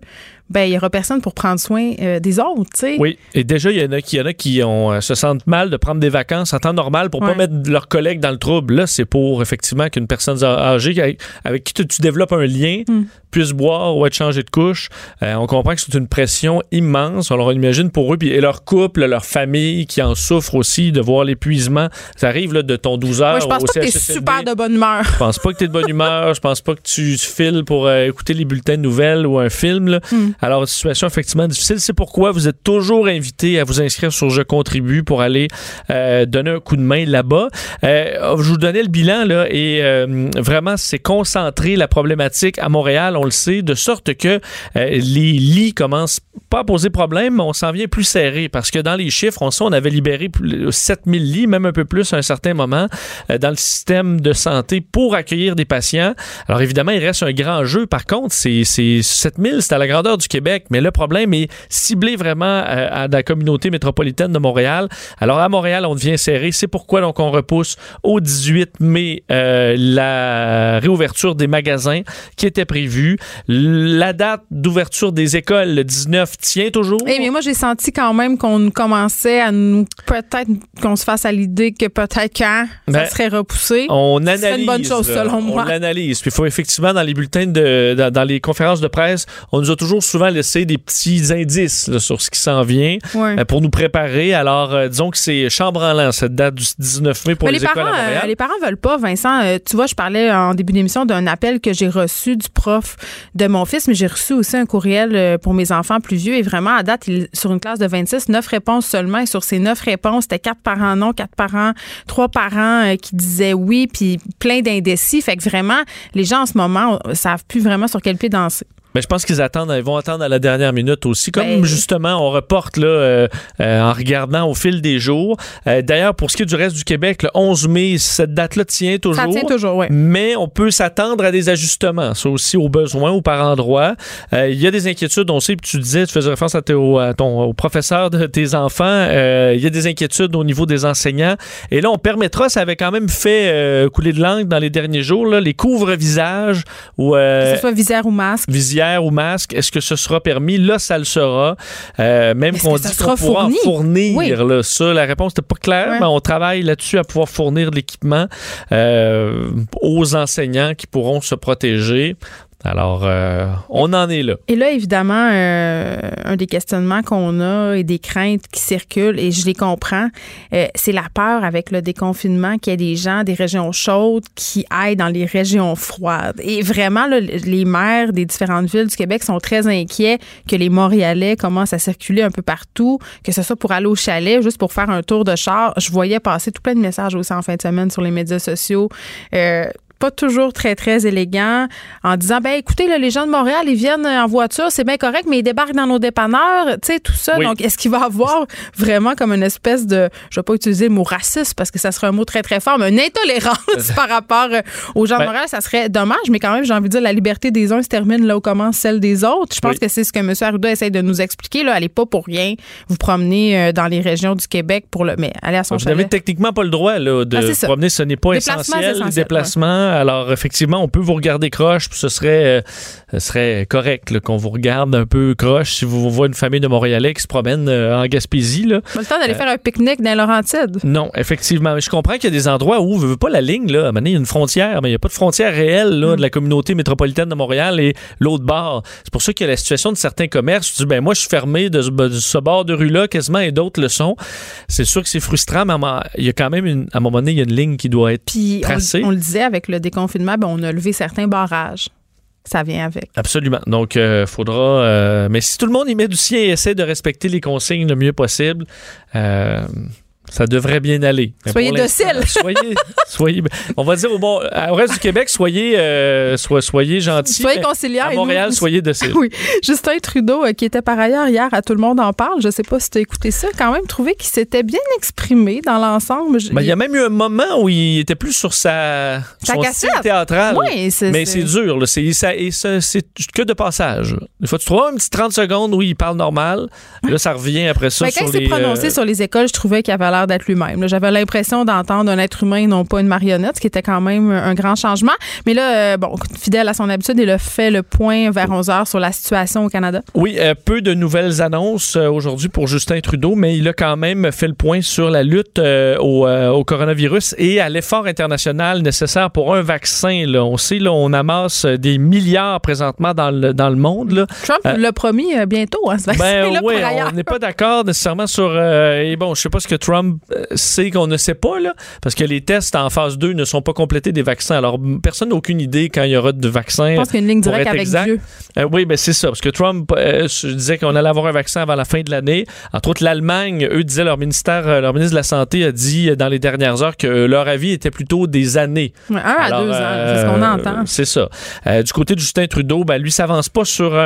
ben il y aura personne pour prendre soin euh, des autres, tu sais. Oui, et déjà, il y en a qui, y en a qui ont, euh, se sentent mal de prendre des vacances en temps normal pour Ouais. pas mettre leurs collègues dans le trouble. Là, c'est pour effectivement qu'une personne âgée avec, avec qui tu, tu développes un lien Mm. puisse boire ou être changé de couche. Euh, on comprend que c'est une pression immense. Alors, on imagine pour eux puis, et leur couple, leur famille qui en souffrent aussi de voir l'épuisement. Ça arrive là, de ton 12 heures Moi, je pense au pas que t'es super de bonne humeur. Je pense pas que tu es de bonne humeur. Je pense pas que tu files pour écouter les bulletins de nouvelles ou un film. là. Mm. Alors, situation effectivement difficile. C'est pourquoi vous êtes toujours invité à vous inscrire sur Je contribue pour aller euh, donner un coup de main là-bas. Euh, je vous donnais le bilan là et euh, vraiment, c'est concentré la problématique à Montréal, on le sait, de sorte que euh, les lits commencent pas à poser problème, mais on s'en vient plus serré parce que dans les chiffres, on sait, on avait libéré plus- 7000 lits, même un peu plus à un certain moment, euh, dans le système de santé pour accueillir des patients. Alors évidemment, il reste un grand jeu. Par contre, c'est 7000, c'est à la grandeur du Québec, mais le problème est ciblé vraiment euh, à la communauté métropolitaine de Montréal. Alors à Montréal, on devient serré. C'est pourquoi donc on repousse au 18 mai euh, la réouverture des magasins qui était prévue. La date d'ouverture des écoles, le 19, tient toujours. Eh, mais moi, j'ai senti quand même qu'on commençait à nous. Peut-être qu'on se fasse à l'idée que peut-être quand Ben, ça serait repoussé. On analyse. serait une bonne chose, selon moi. On l'analyse. Puis il faut effectivement, dans les bulletins, de, dans, dans les conférences de presse, on nous a toujours souvent laissé des petits indices là, sur ce qui s'en vient Ouais. euh, pour nous préparer. Alors, euh, disons que c'est chambranlant, cette date du 19 mai pour Mais les, les, écoles parents, à Montréal. euh, les parents veulent pas, Vincent. Tu vois, je parlais en début d'émission d'un appel que j'ai reçu du prof de mon fils, mais j'ai reçu aussi un courriel pour mes enfants plus vieux. Et vraiment, à date, il, sur une classe de 26, 9 réponses seulement. Et sur ces 9 réponses, c'était 4 parents non, 4 parents, 3 parents qui disaient oui, puis plein d'indécis. Fait que vraiment, les gens en ce moment ne savent plus vraiment sur quel pied danser. Mais je pense qu'ils attendent, ils vont attendre à la dernière minute aussi. Comme Ben- justement, on reporte là, euh, euh, en regardant au fil des jours. Euh, D'ailleurs, pour ce qui est du reste du Québec, le 11 mai, cette date-là tient toujours. Ça tient toujours, oui. Mais on peut s'attendre à des ajustements, ça aussi au besoin ou par endroit. Euh, Il y a des inquiétudes, on sait, puis tu disais, tu faisais référence à, tes- au, à ton, au professeur de tes enfants, euh, il y a des inquiétudes au niveau des enseignants. Et là, on permettra, ça avait quand même fait euh, couler de langue dans les derniers jours, là, les couvre-visages ou... euh, que ce soit visière ou masque. visière ou masque, est-ce que ce sera permis? Là, ça le sera. Euh, même qu'on dit qu'on pourra en fourni? fournir. Oui. Là, ça, la réponse n'était pas claire, Ouais. mais on travaille là-dessus à pouvoir fournir de l'équipement euh, aux enseignants qui pourront se protéger. Alors, euh, on en est là. Et là, évidemment, euh, un des questionnements qu'on a et des craintes qui circulent, et je les comprends, euh, c'est la peur avec le déconfinement qu'il y ait des gens des régions chaudes qui aillent dans les régions froides. Et vraiment, là, les maires des différentes villes du Québec sont très inquiets que les Montréalais commencent à circuler un peu partout, que ce soit pour aller au chalet, juste pour faire un tour de char. Je voyais passer tout plein de messages aussi en fin de semaine sur les médias sociaux. Pas toujours très, très élégant, en disant, ben écoutez, là, les gens de Montréal, ils viennent en voiture, c'est bien correct, mais ils débarquent dans nos dépanneurs, tu sais, tout ça. Oui. Donc, est-ce qu'il va avoir vraiment comme une espèce de, je vais pas utiliser le mot raciste parce que ça serait un mot très, très fort, mais une intolérance par rapport euh, aux gens de Ben- Montréal, ça serait dommage, mais quand même, j'ai envie de dire, la liberté des uns se termine là où commence celle des autres. Je pense Oui. que c'est ce que M. Arruda essaie de nous expliquer, là. Allez pas pour rien vous promener euh, dans les régions du Québec pour le, mais allez à son Vous n'avez techniquement pas le droit là, de Ah, promener, ce n'est pas essentiel. essentiel, Déplacement, alors effectivement, on peut vous regarder croche, puis ce serait, euh, ce serait correct qu'on vous regarde un peu croche si vous voyez une famille de Montréalais qui se promène euh, en Gaspésie. Là. Pas le temps d'aller Euh, faire un pique-nique dans Laurentides. Non, effectivement. Mais je comprends qu'il y a des endroits où, veut pas la ligne, là, à un moment donné, il y a une frontière, mais il n'y a pas de frontière réelle Mm. là, de la communauté métropolitaine de Montréal et l'autre bord. C'est pour ça qu'il y a la situation de certains commerces. Tu dis, ben moi, je suis fermé de ce, de ce bord de rue-là quasiment et d'autres le sont. C'est sûr que c'est frustrant, mais il y a quand même, une, à un moment donné, il y a une ligne qui doit être Puis on, tracée. on le disait avec le déconfinement, ben, on a levé certains barrages. Ça vient avec. Absolument. Donc, il faudra. euh, mais si tout le monde y met du sien et essaie de respecter les consignes le mieux possible, euh, ça devrait bien aller. Mais Soyez docile. Soyez, soyez. On va dire au, bon, au reste du Québec, soyez, euh, so- soyez gentils. Soyez mais conciliants. À nous- Montréal, soyez dociles. Oui. Justin Trudeau, euh, qui était par ailleurs hier à Tout le monde en parle, je sais pas si tu as écouté ça, quand même trouvé qu'il s'était bien exprimé dans l'ensemble. Ben, il y a même eu un moment où il était plus sur sa, Sa son cassette. style théâtral. Oui, c'est- mais c'est- dur. C'est, que de passage. Des fois, tu trouves un petit 30 secondes où il parle normal. Là, ça revient après ça Ben, quand il s'est les... prononcé euh, sur les écoles, je trouvais qu'il avait l'air d'être lui-même. J'avais l'impression d'entendre un être humain, non pas une marionnette, ce qui était quand même un grand changement. Mais là, euh, bon, fidèle à son habitude, il a fait le point vers 11 heures sur la situation au Canada. Oui, euh, peu de nouvelles annonces euh, aujourd'hui pour Justin Trudeau, mais il a quand même fait le point sur la lutte au, au, coronavirus et à l'effort international nécessaire pour un vaccin. Là. On sait, là, on amasse des milliards présentement dans le, dans le monde. Là. Trump l'a promis bientôt, hein, ce vaccin. Ben, oui, on n'est pas d'accord nécessairement sur. et bon, je sais pas ce que Trump sait qu'on ne sait pas, là, parce que les tests en phase 2 ne sont pas complétés des vaccins. Alors, personne n'a aucune idée quand il y aura de vaccins. Je pense qu'il y a une ligne directe avec Dieu. Euh, oui, ben c'est ça, parce que Trump euh, disait qu'on allait avoir un vaccin avant la fin de l'année. Entre autres, l'Allemagne, eux disaient, leur ministère, euh, leur ministre de la Santé a dit dans les dernières heures que leur avis était plutôt des années. un à deux ans, c'est ce qu'on entend. C'est ça. du côté de Justin Trudeau, ben, lui s'avance pas sur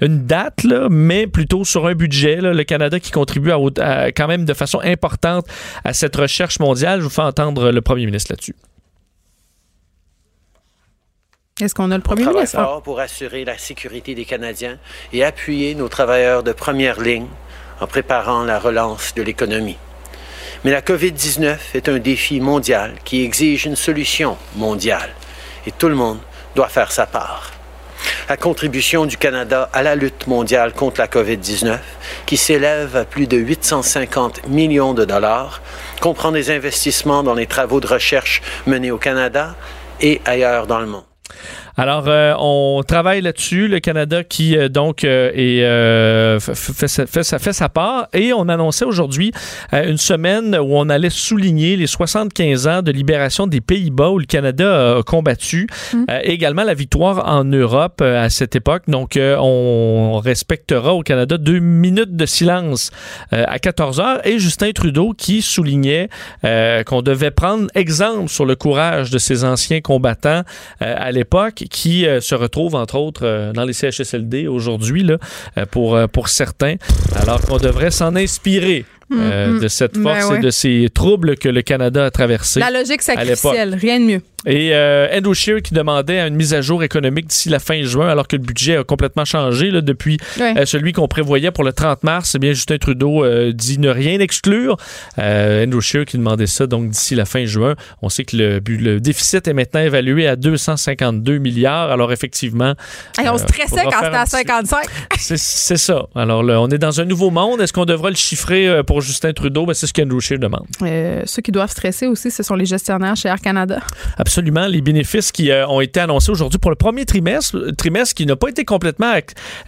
une date, là, mais plutôt sur un budget. le Canada qui contribue quand même de façon importante à cette recherche mondiale. Je vous fais entendre le premier ministre là-dessus. Est-ce qu'on a le premier ministre? fort pour assurer la sécurité des Canadiens et appuyer nos travailleurs de première ligne en préparant la relance de l'économie. Mais la COVID-19 est un défi mondial qui exige une solution mondiale et tout le monde doit faire sa part. La contribution du Canada à la lutte mondiale contre la COVID-19, qui s'élève à plus de 850 millions de dollars, comprend des investissements dans les travaux de recherche menés au Canada et ailleurs dans le monde. Alors, euh, on travaille là-dessus. Le Canada qui, euh, donc, euh, est, fait, fait, fait, fait, sa part. Et on annonçait aujourd'hui une semaine où on allait souligner les 75 ans de libération des Pays-Bas où le Canada a combattu. Mmh. également la victoire en Europe à cette époque. Donc, on respectera au Canada deux minutes de silence à 14 heures. Et Justin Trudeau qui soulignait qu'on devait prendre exemple sur le courage de ces anciens combattants à l'époque qui euh, se retrouvent, entre autres, euh, dans les CHSLD aujourd'hui, euh, pour, pour certains, alors qu'on devrait s'en inspirer. Mm, mm. de cette ben force et de ces troubles que le Canada a traversés. La logique sacrificielle, rien de mieux. Et euh, Andrew Scheer qui demandait une mise à jour économique d'ici la fin juin, alors que le budget a complètement changé là, depuis euh, celui qu'on prévoyait pour le 30 mars. Eh bien, Justin Trudeau euh, dit ne rien exclure. Andrew Scheer qui demandait ça donc d'ici la fin juin. On sait que le, le, déficit est maintenant évalué à 252 milliards. Alors effectivement, on stressait quand c'était à 55. C'est ça. Alors là, on est dans un nouveau monde. Est-ce qu'on devra le chiffrer pour Justin Trudeau? Ben, c'est ce qu'Andrew Scheer demande. ceux qui doivent stresser aussi, ce sont les gestionnaires chez Air Canada. Absolument absolument les bénéfices qui euh, ont été annoncés aujourd'hui pour le premier trimestre, trimestre qui n'a pas été complètement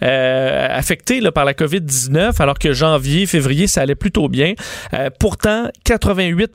euh, affecté là, par la COVID-19, alors que janvier, février, ça allait plutôt bien. Euh, pourtant, 88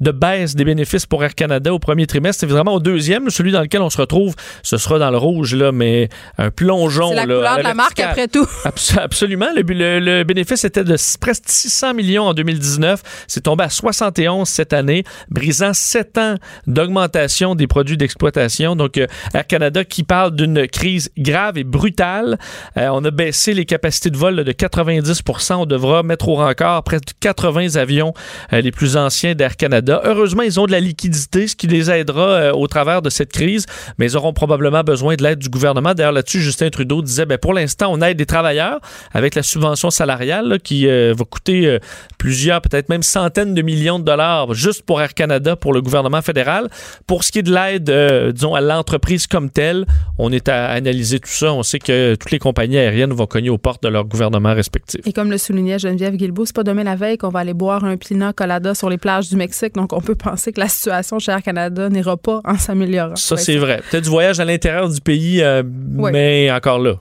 de baisse des bénéfices pour Air Canada au premier trimestre. C'est vraiment au deuxième, celui dans lequel on se retrouve, ce sera dans le rouge, là, mais un plongeon. C'est la couleur de la marque après tout. absolument. Le, le, bénéfice était de presque 600 millions en 2019. C'est tombé à 71 cette année, brisant 7 ans d'augmentation des produits d'exploitation. Donc, euh, Air Canada qui parle d'une crise grave et brutale. Euh, on a baissé les capacités de vol de 90% On devra mettre au rencard près de 80 avions euh, les plus anciens d'Air Canada. Heureusement, ils ont de la liquidité, ce qui les aidera au travers de cette crise, mais ils auront probablement besoin de l'aide du gouvernement. D'ailleurs, là-dessus, Justin Trudeau disait, ben, pour l'instant, on aide des travailleurs avec la subvention salariale qui va coûter plusieurs, peut-être même centaines de millions de dollars juste pour Air Canada, pour le gouvernement fédéral. Pour ce qui est de l'aide, euh, disons, à l'entreprise comme telle, on est à analyser tout ça. On sait que toutes les compagnies aériennes vont cogner aux portes de leur gouvernement respectif. Et comme le soulignait Geneviève Guilbeault, c'est pas demain la veille qu'on va aller boire un pina colada sur les plages du Mexique. Donc, on peut penser que la situation chez Air Canada n'ira pas en s'améliorant. Ça, c'est vrai. Peut-être du voyage à l'intérieur du pays, euh, mais encore là.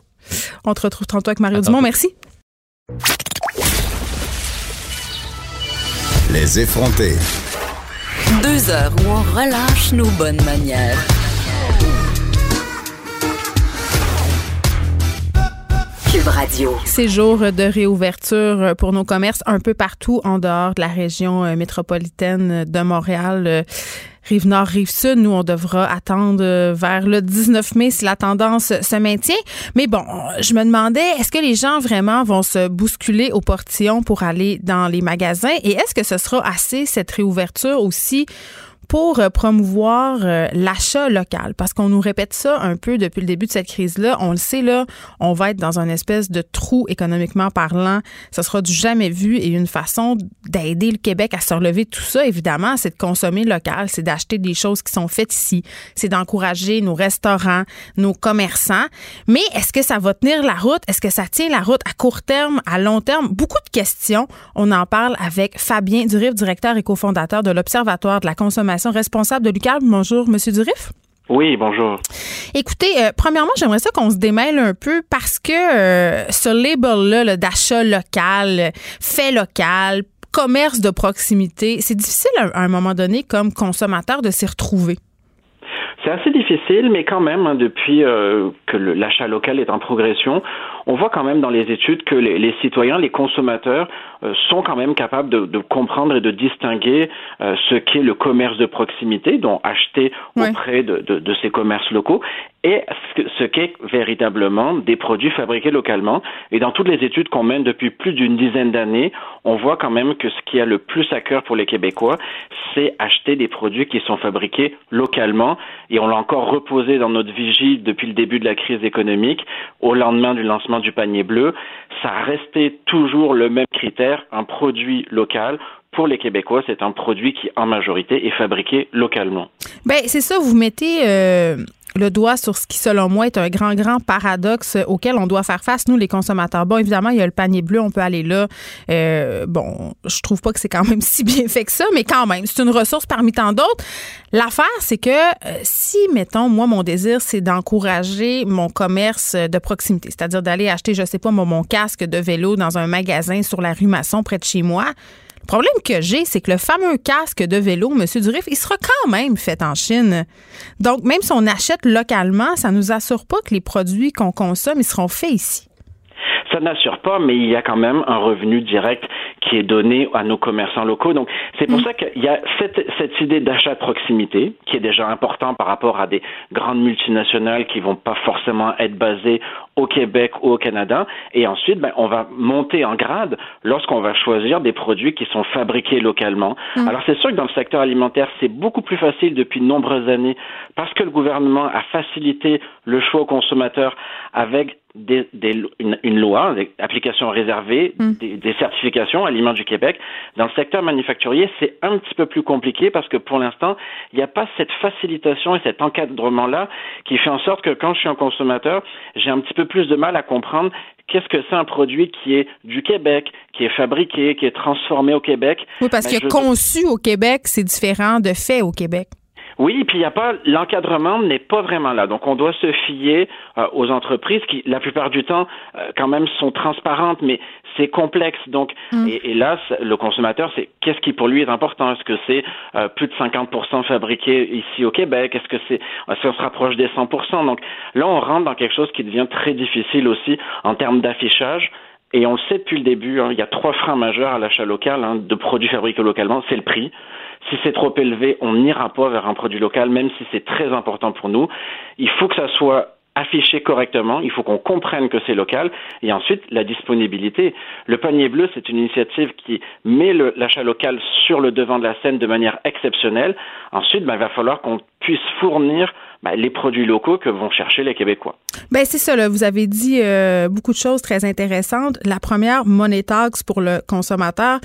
On te retrouve tantôt avec Mario Dumont. Merci. Les effrontés. Deux heures où on relâche nos bonnes manières. Cube Radio. Ces jours de réouverture pour nos commerces un peu partout en dehors de la région euh, métropolitaine de Montréal. Euh, Rive-Nord, Rive-Sud, nous, on devra attendre euh, vers le 19 mai si la tendance se maintient. Mais bon, je me demandais, est-ce que les gens vraiment vont se bousculer au portillon pour aller dans les magasins? Et est-ce que ce sera assez, cette réouverture aussi, pour euh, promouvoir euh, l'achat local. Parce qu'on nous répète ça un peu depuis le début de cette crise-là. On le sait, là, on va être dans un espèce de trou économiquement parlant. Ça sera du jamais vu et une façon d'aider le Québec à se relever tout ça, évidemment, c'est de consommer local, c'est d'acheter des choses qui sont faites ici, c'est d'encourager nos restaurants, nos commerçants. Mais est-ce que ça va tenir la route? Est-ce que ça tient la route à court terme, à long terme? Beaucoup de questions. On en parle avec Fabien Durif, directeur et cofondateur de l'Observatoire de la consommation responsable de l'UQAL. Bonjour, Monsieur Durif. Oui, bonjour. Écoutez, euh, premièrement, j'aimerais ça qu'on se démêle un peu parce que euh, ce label-là d'achat local, fait local, commerce de proximité, c'est difficile à, un moment donné comme consommateur de s'y retrouver. C'est assez difficile, mais quand même, hein, depuis euh, que l'achat local est en progression, on voit quand même dans les études que les, citoyens, les consommateurs euh, sont quand même capables de, comprendre et de distinguer euh, ce qu'est le commerce de proximité, donc acheter auprès de, de, ces commerces locaux, et ce qu'est véritablement des produits fabriqués localement. Et dans toutes les études qu'on mène depuis plus d'une dizaine d'années, on voit quand même que ce qui a le plus à cœur pour les Québécois, c'est acheter des produits qui sont fabriqués localement. Et on l'a encore reposé dans notre vigie depuis le début de la crise économique, au lendemain du lancement du panier bleu. Ça resté toujours le même critère, un produit local pour les Québécois, c'est un produit qui, en majorité, est fabriqué localement. Ben, c'est ça, vous mettez euh, le doigt sur ce qui, selon moi, est un grand, grand paradoxe auquel on doit faire face, nous, les consommateurs. Bon, évidemment, il y a le panier bleu, on peut aller là. Euh, bon, je trouve pas que c'est quand même si bien fait que ça, mais quand même, c'est une ressource parmi tant d'autres. L'affaire, c'est que euh, si, mettons, moi, mon désir, c'est d'encourager mon commerce de proximité, c'est-à-dire d'aller acheter, je sais pas, mon casque de vélo dans un magasin sur la rue Masson près de chez moi, le problème que j'ai, c'est que le fameux casque de vélo, M. Durif, il sera quand même fait en Chine. Donc, même si on achète localement, ça ne nous assure pas que les produits qu'on consomme, ils seront faits ici. Ça n'assure pas, mais il y a quand même un revenu direct qui est donné à nos commerçants locaux. Donc, c'est pour mm. ça qu'il y a cette, cette idée d'achat de proximité qui est déjà important par rapport à des grandes multinationales qui vont pas forcément être basées au Québec ou au Canada. Et ensuite, ben, on va monter en grade lorsqu'on va choisir des produits qui sont fabriqués localement. Mm. Alors, c'est sûr que dans le secteur alimentaire, c'est beaucoup plus facile depuis de nombreuses années parce que le gouvernement a facilité le choix aux consommateurs avec des, une, loi, des applications réservées, mm. des, des, certifications Aliments du Québec. Dans le secteur manufacturier, c'est un petit peu plus compliqué parce que pour l'instant, il n'y a pas cette facilitation et cet encadrement-là qui fait en sorte que quand je suis un consommateur, j'ai un petit peu plus de mal à comprendre qu'est-ce que c'est un produit qui est du Québec, qui est fabriqué, qui est transformé au Québec. Oui, parce ben, que conçu au Québec, c'est différent de fait au Québec. Oui, puis il y a pas l'encadrement n'est pas vraiment là. Donc on doit se fier euh, aux entreprises qui, la plupart du temps, euh, quand même sont transparentes, mais c'est complexe. Donc mm. et, là, le consommateur, c'est qu'est-ce qui pour lui est important? Est-ce que c'est euh, plus de 50% fabriqué ici au Québec? Est-ce que c'est si on se rapproche des 100% Donc là, on rentre dans quelque chose qui devient très difficile aussi en termes d'affichage. Et on le sait depuis le début, hein, il y a trois freins majeurs à l'achat local hein, de produits fabriqués localement. C'est le prix. Si c'est trop élevé, on n'ira pas vers un produit local, même si c'est très important pour nous. Il faut que ça soit affiché correctement, il faut qu'on comprenne que c'est local, et ensuite la disponibilité. Le panier bleu, c'est une initiative qui met l'achat local sur le devant de la scène de manière exceptionnelle. Ensuite, ben, il va falloir qu'on puisse fournir ben, les produits locaux que vont chercher les Québécois. Ben c'est ça. Vous avez dit euh, beaucoup de choses très intéressantes. La première, money tax pour le consommateur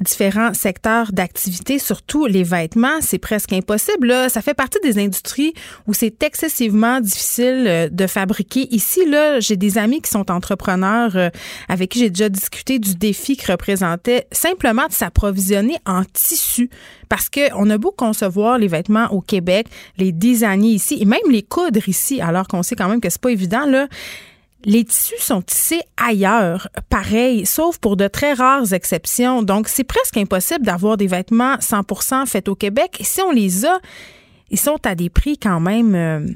différents secteurs d'activité, surtout les vêtements, c'est presque impossible. Là. Ça fait partie des industries où c'est excessivement difficile euh, de fabriquer. Ici, là, j'ai des amis qui sont entrepreneurs euh, avec qui j'ai déjà discuté du défi que représentait simplement de s'approvisionner en tissu. Parce que on a beau concevoir les vêtements au Québec, les designer ici et même les coudre ici, alors qu'on sait quand même que c'est pas évident, là les tissus sont tissés ailleurs, pareil, sauf pour de très rares exceptions. Donc, c'est presque impossible d'avoir des vêtements 100% faits au Québec. Et si on les a, ils sont à des prix quand même euh,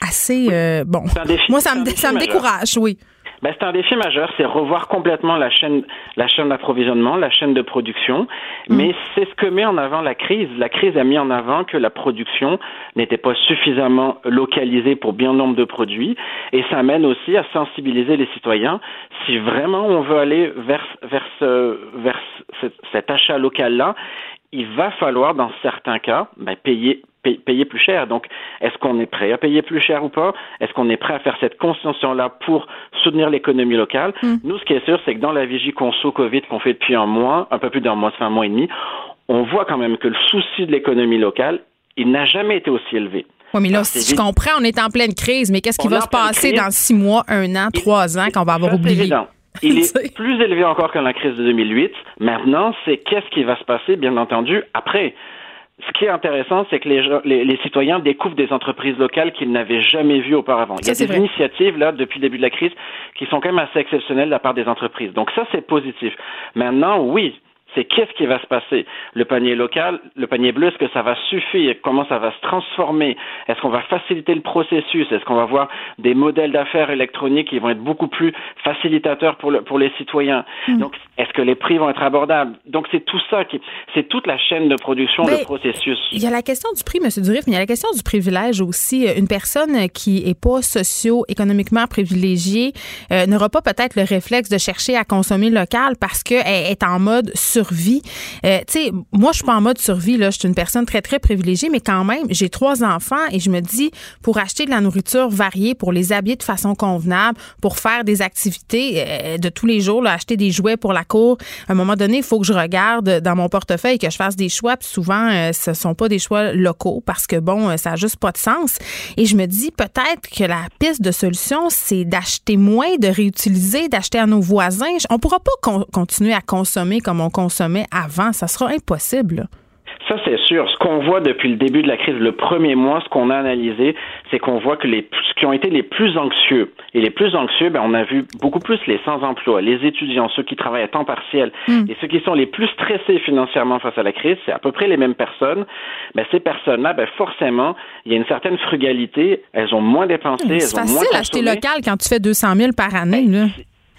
assez euh, bon. Moi, ça me, ça me décourage, oui. Ben, c'est un défi majeur, c'est revoir complètement la chaîne, la chaîne d'approvisionnement, la chaîne de production. Mm. Mais c'est ce que met en avant la crise. La crise a mis en avant que la production n'était pas suffisamment localisée pour bien nombre de produits, et ça amène aussi à sensibiliser les citoyens. Si vraiment on veut aller vers vers, ce, vers cet achat local là, il va falloir, dans certains cas, ben, payer payer plus cher. Donc, est-ce qu'on est prêt à payer plus cher ou pas? Est-ce qu'on est prêt à faire cette conscience-là pour soutenir l'économie locale? Mm. Nous, ce qui est sûr, c'est que dans la vigie conso Covid qu'on fait depuis un mois, un peu plus d'un mois, fait un mois et demi, on voit quand même que le souci de l'économie locale, il n'a jamais été aussi élevé. Oui, mais là, si je comprends, on est en pleine crise, mais qu'est-ce qui va se passer dans six mois, un an, trois ans qu'on va avoir oublié? Évident. Il est plus élevé encore que la crise de 2008. Maintenant, c'est qu'est-ce qui va se passer, bien entendu, après? Ce qui est intéressant, c'est que les, les, citoyens découvrent des entreprises locales qu'ils n'avaient jamais vues auparavant. Il y a des initiatives, là, depuis le début de la crise, qui sont quand même assez exceptionnelles de la part des entreprises. Donc ça, c'est positif. Maintenant, oui, c'est qu'est-ce qui va se passer? Le panier local, le panier bleu, est-ce que ça va suffire? Comment ça va se transformer? Est-ce qu'on va faciliter le processus? Est-ce qu'on va voir des modèles d'affaires électroniques qui vont être beaucoup plus facilitateurs pour, le, pour les citoyens? Hmm. Donc, est-ce que les prix vont être abordables? Donc, c'est tout ça qui, c'est toute la chaîne de production, le processus. Il y a la question du prix, M. Durif, mais il y a la question du privilège aussi. Une personne qui est pas socio-économiquement privilégiée euh, n'aura pas peut-être le réflexe de chercher à consommer local parce qu'elle est en mode sur survie. Euh, tu sais, moi, je suis pas en mode survie. Là. Je suis une personne très, très privilégiée, mais quand même, j'ai trois enfants et je me dis, pour acheter de la nourriture variée, pour les habiller de façon convenable, pour faire des activités euh, de tous les jours, acheter des jouets pour la cour, à un moment donné, il faut que je regarde dans mon portefeuille que je fasse des choix. Puis souvent, euh, ce sont pas des choix locaux parce que, bon, ça a juste pas de sens. Et je me dis, peut-être que la piste de solution, c'est d'acheter moins, de réutiliser, d'acheter à nos voisins. On pourra pas continuer à consommer comme on consomme sommet avant. Ça sera impossible. Ça, c'est sûr. Ce qu'on voit depuis le début de la crise, le premier mois, ce qu'on a analysé, c'est qu'on voit que les, ceux qui ont été les plus anxieux, et les plus anxieux, ben, on a vu beaucoup plus les sans-emploi, les étudiants, ceux qui travaillent à temps partiel, hmm. et ceux qui sont les plus stressés financièrement face à la crise, c'est à peu près les mêmes personnes. Ben, ces personnes-là, ben, forcément, il y a une certaine frugalité, elles ont moins dépensé, C'est facile d'acheter local quand tu fais 200 000 par année, ben, là.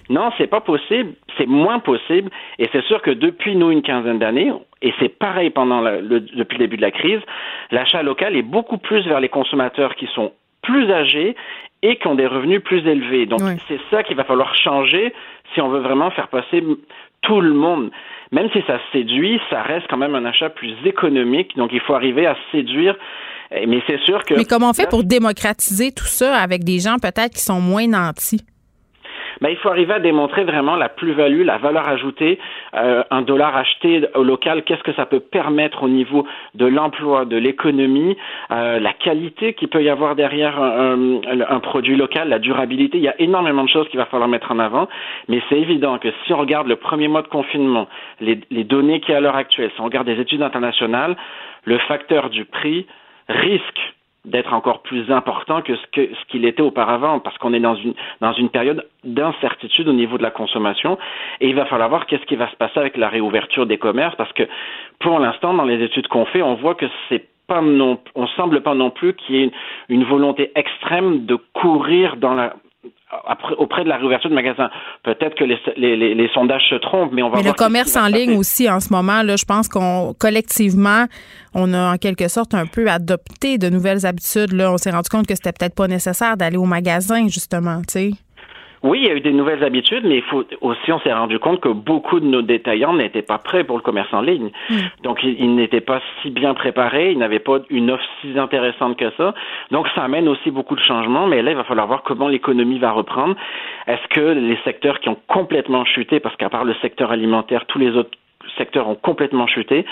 Non, c'est pas possible, c'est moins possible, et c'est sûr que depuis nous une quinzaine d'années, et c'est pareil pendant le, depuis le début de la crise, l'achat local est beaucoup plus vers les consommateurs qui sont plus âgés et qui ont des revenus plus élevés. Donc c'est ça qu'il va falloir changer si on veut vraiment faire passer tout le monde. Même si ça séduit, ça reste quand même un achat plus économique. Donc il faut arriver à séduire mais c'est sûr que. Mais comment on fait pour démocratiser tout ça avec des gens peut-être qui sont moins nantis? Mais il faut arriver à démontrer vraiment la plus-value, la valeur ajoutée. Euh, un dollar acheté au local, qu'est-ce que ça peut permettre au niveau de l'emploi, de l'économie, euh, la qualité qu'il peut y avoir derrière un, un, produit local, la durabilité. Il y a énormément de choses qu'il va falloir mettre en avant, mais c'est évident que si on regarde le premier mois de confinement, les, les données qu'il y a à l'heure actuelle, si on regarde des études internationales, le facteur du prix risque d'être encore plus important que ce que ce qu'il était auparavant parce qu'on est dans une dans une période d'incertitude au niveau de la consommation et il va falloir voir qu'est-ce qui va se passer avec la réouverture des commerces parce que pour l'instant dans les études qu'on fait on voit que c'est pas non on semble pas non plus qu'il y ait une, une volonté extrême de courir dans la auprès de la réouverture de magasins. Peut-être que les, les, les, sondages se trompent, mais on va mais le commerce en ligne aussi, en ce moment, là, je pense qu'on collectivement, on a en quelque sorte un peu adopté de nouvelles habitudes. Là. On s'est rendu compte que c'était peut-être pas nécessaire d'aller au magasin, justement, tu sais. Oui, il y a eu des nouvelles habitudes, mais il faut aussi, on s'est rendu compte que beaucoup de nos détaillants n'étaient pas prêts pour le commerce en ligne. Hmm. Donc, ils, n'étaient pas si bien préparés, ils n'avaient pas une offre si intéressante que ça. Donc, ça amène aussi beaucoup de changements, mais là, il va falloir voir comment l'économie va reprendre. Est-ce que les secteurs qui ont complètement chuté, parce qu'à part le secteur alimentaire, tous les autres secteurs ont complètement chuté.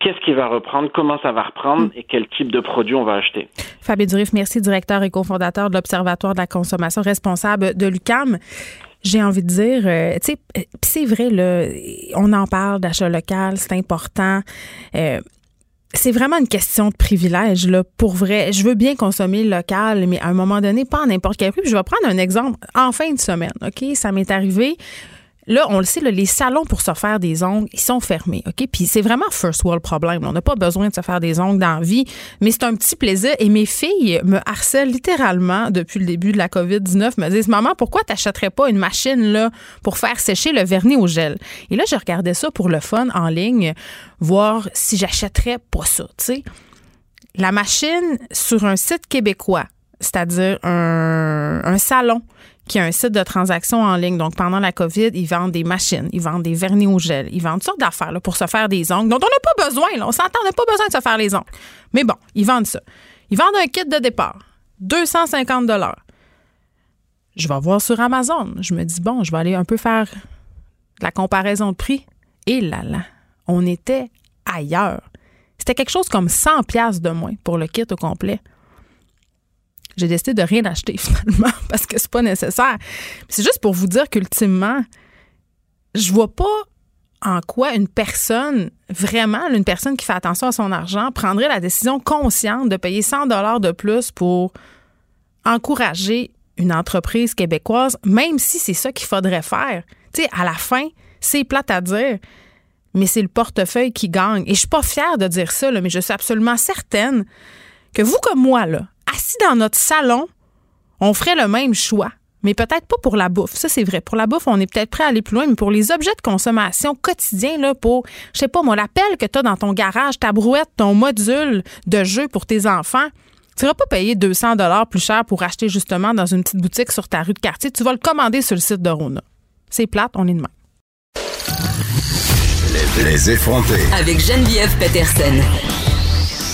Qu'est-ce qui va reprendre? Comment ça va reprendre? Et quel type de produits on va acheter? Fabien Durif, merci, directeur et cofondateur de l'Observatoire de la consommation responsable de l'UCAM j'ai envie de dire, euh, tu sais, c'est vrai, là, on en parle d'achat local, c'est important. Euh, c'est vraiment une question de privilège, là, pour vrai. Je veux bien consommer local, mais à un moment donné, pas n'importe quel prix. je vais prendre un exemple en fin de semaine, OK? Ça m'est arrivé. Là, on le sait, les salons pour se faire des ongles, ils sont fermés, OK? Puis c'est vraiment first world problem. On n'a pas besoin de se faire des ongles dans la vie, mais c'est un petit plaisir. Et mes filles me harcèlent littéralement depuis le début de la COVID-19, me disent, maman, pourquoi t'achèterais pas une machine, là, pour faire sécher le vernis au gel? Et là, je regardais ça pour le fun en ligne, voir si j'achèterais pas ça, tu sais. La machine sur un site québécois, c'est-à-dire un, un salon qui a un site de transaction en ligne. Donc, pendant la COVID, ils vendent des machines, ils vendent des vernis au gel, ils vendent toutes sortes d'affaires pour se faire des ongles dont on n'a pas besoin. On s'entend, on n'a pas besoin de se faire les ongles. Mais bon, ils vendent ça. Ils vendent un kit de départ, 250 Je vais voir sur Amazon. Je me dis, bon, je vais aller un peu faire la comparaison de prix. Et là, là, on était ailleurs. C'était quelque chose comme 100 pièces de moins pour le kit au complet. J'ai décidé de rien acheter finalement parce que c'est pas nécessaire. C'est juste pour vous dire qu'ultimement, je vois pas en quoi une personne, vraiment, une personne qui fait attention à son argent, prendrait la décision consciente de payer 100 dollars de plus pour encourager une entreprise québécoise, même si c'est ça qu'il faudrait faire. Tu sais, à la fin, c'est plate à dire, mais c'est le portefeuille qui gagne. Et je suis pas fière de dire ça, mais je suis absolument certaine que vous comme moi, là, assis dans notre salon, on ferait le même choix. Mais peut-être pas pour la bouffe. Ça, c'est vrai. Pour la bouffe, on est peut-être prêt à aller plus loin, mais pour les objets de consommation quotidiens, là, pour, je sais pas, moi, l'appel que tu as dans ton garage, ta brouette, ton module de jeu pour tes enfants, tu vas pas payer 200 dollars plus cher pour acheter justement dans une petite boutique sur ta rue de quartier. Tu vas le commander sur le site de Rona. C'est plate, on est de Les effronter. Avec Geneviève Peterson.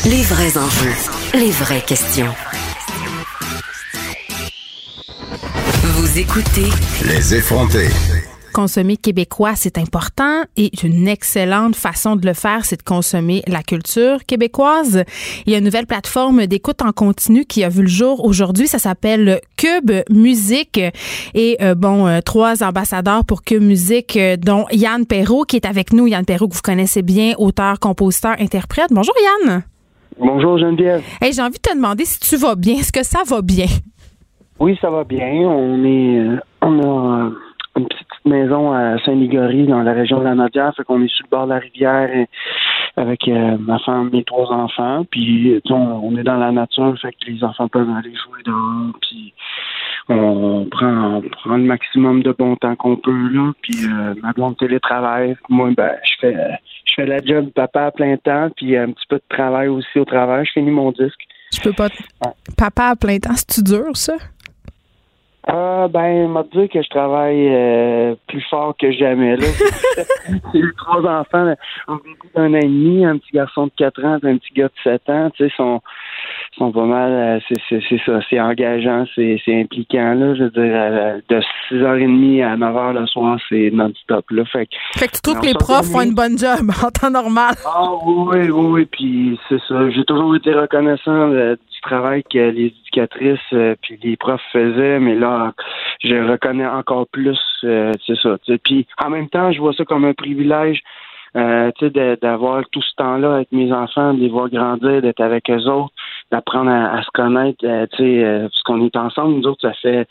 Les vrais enjeux, les vraies questions. Vous écoutez Les effronter. Consommer québécois, c'est important et une excellente façon de le faire, c'est de consommer la culture québécoise. Il y a une nouvelle plateforme d'écoute en continu qui a vu le jour aujourd'hui. Ça s'appelle Cube Musique. Et euh, bon, euh, trois ambassadeurs pour Cube Musique, euh, dont Yann Perrault qui est avec nous. Yann Perrault que vous connaissez bien, auteur, compositeur, interprète. Bonjour Yann. Bonjour Geneviève. Hey, J'ai envie de te demander si tu vas bien. Est-ce que ça va bien? Oui, ça va bien. On est, on a une petite maison à Saint-Ligory, dans la région de la Nodière. Fait qu'on est sur le bord de la rivière avec euh, ma femme, mes trois enfants. Puis, on, on, est dans la nature, fait que les enfants peuvent aller jouer dehors. Puis, on prend, on prend le maximum de bon temps qu'on peut, là. Puis, euh, ma blonde télétravaille. Moi, ben, je fais, je fais la job papa à plein temps, puis un petit peu de travail aussi au travail. Je finis mon disque. Je peux pas. Papa à plein temps, c'est-tu dur, ça? Ah, ben, m'a dit que je travaille euh, plus fort que jamais. Là. J'ai trois enfants, un d'un an et demi, un petit garçon de 4 ans, un petit gars de 7 ans. Tu sais, sont, sont pas mal. Euh, c'est ça, c'est engageant, c'est impliquant. Là, je veux dire, euh, de 6h30 à 9h le soir, c'est non-stop. Là. Fait, fait que tu trouves que les profs font une bonne job en temps normal? Ah, oui, oui, oui. Puis c'est ça. J'ai toujours été reconnaissant de, travail que les éducatrices euh, puis les profs faisaient, mais là, je reconnais encore plus, euh, c'est ça. Puis en même temps, je vois ça comme un privilège. Euh, d'avoir tout ce temps-là avec mes enfants, de les voir grandir, d'être avec eux autres, d'apprendre à, se connaître, euh, tu sais, parce qu'on est ensemble, nous autres, ça fait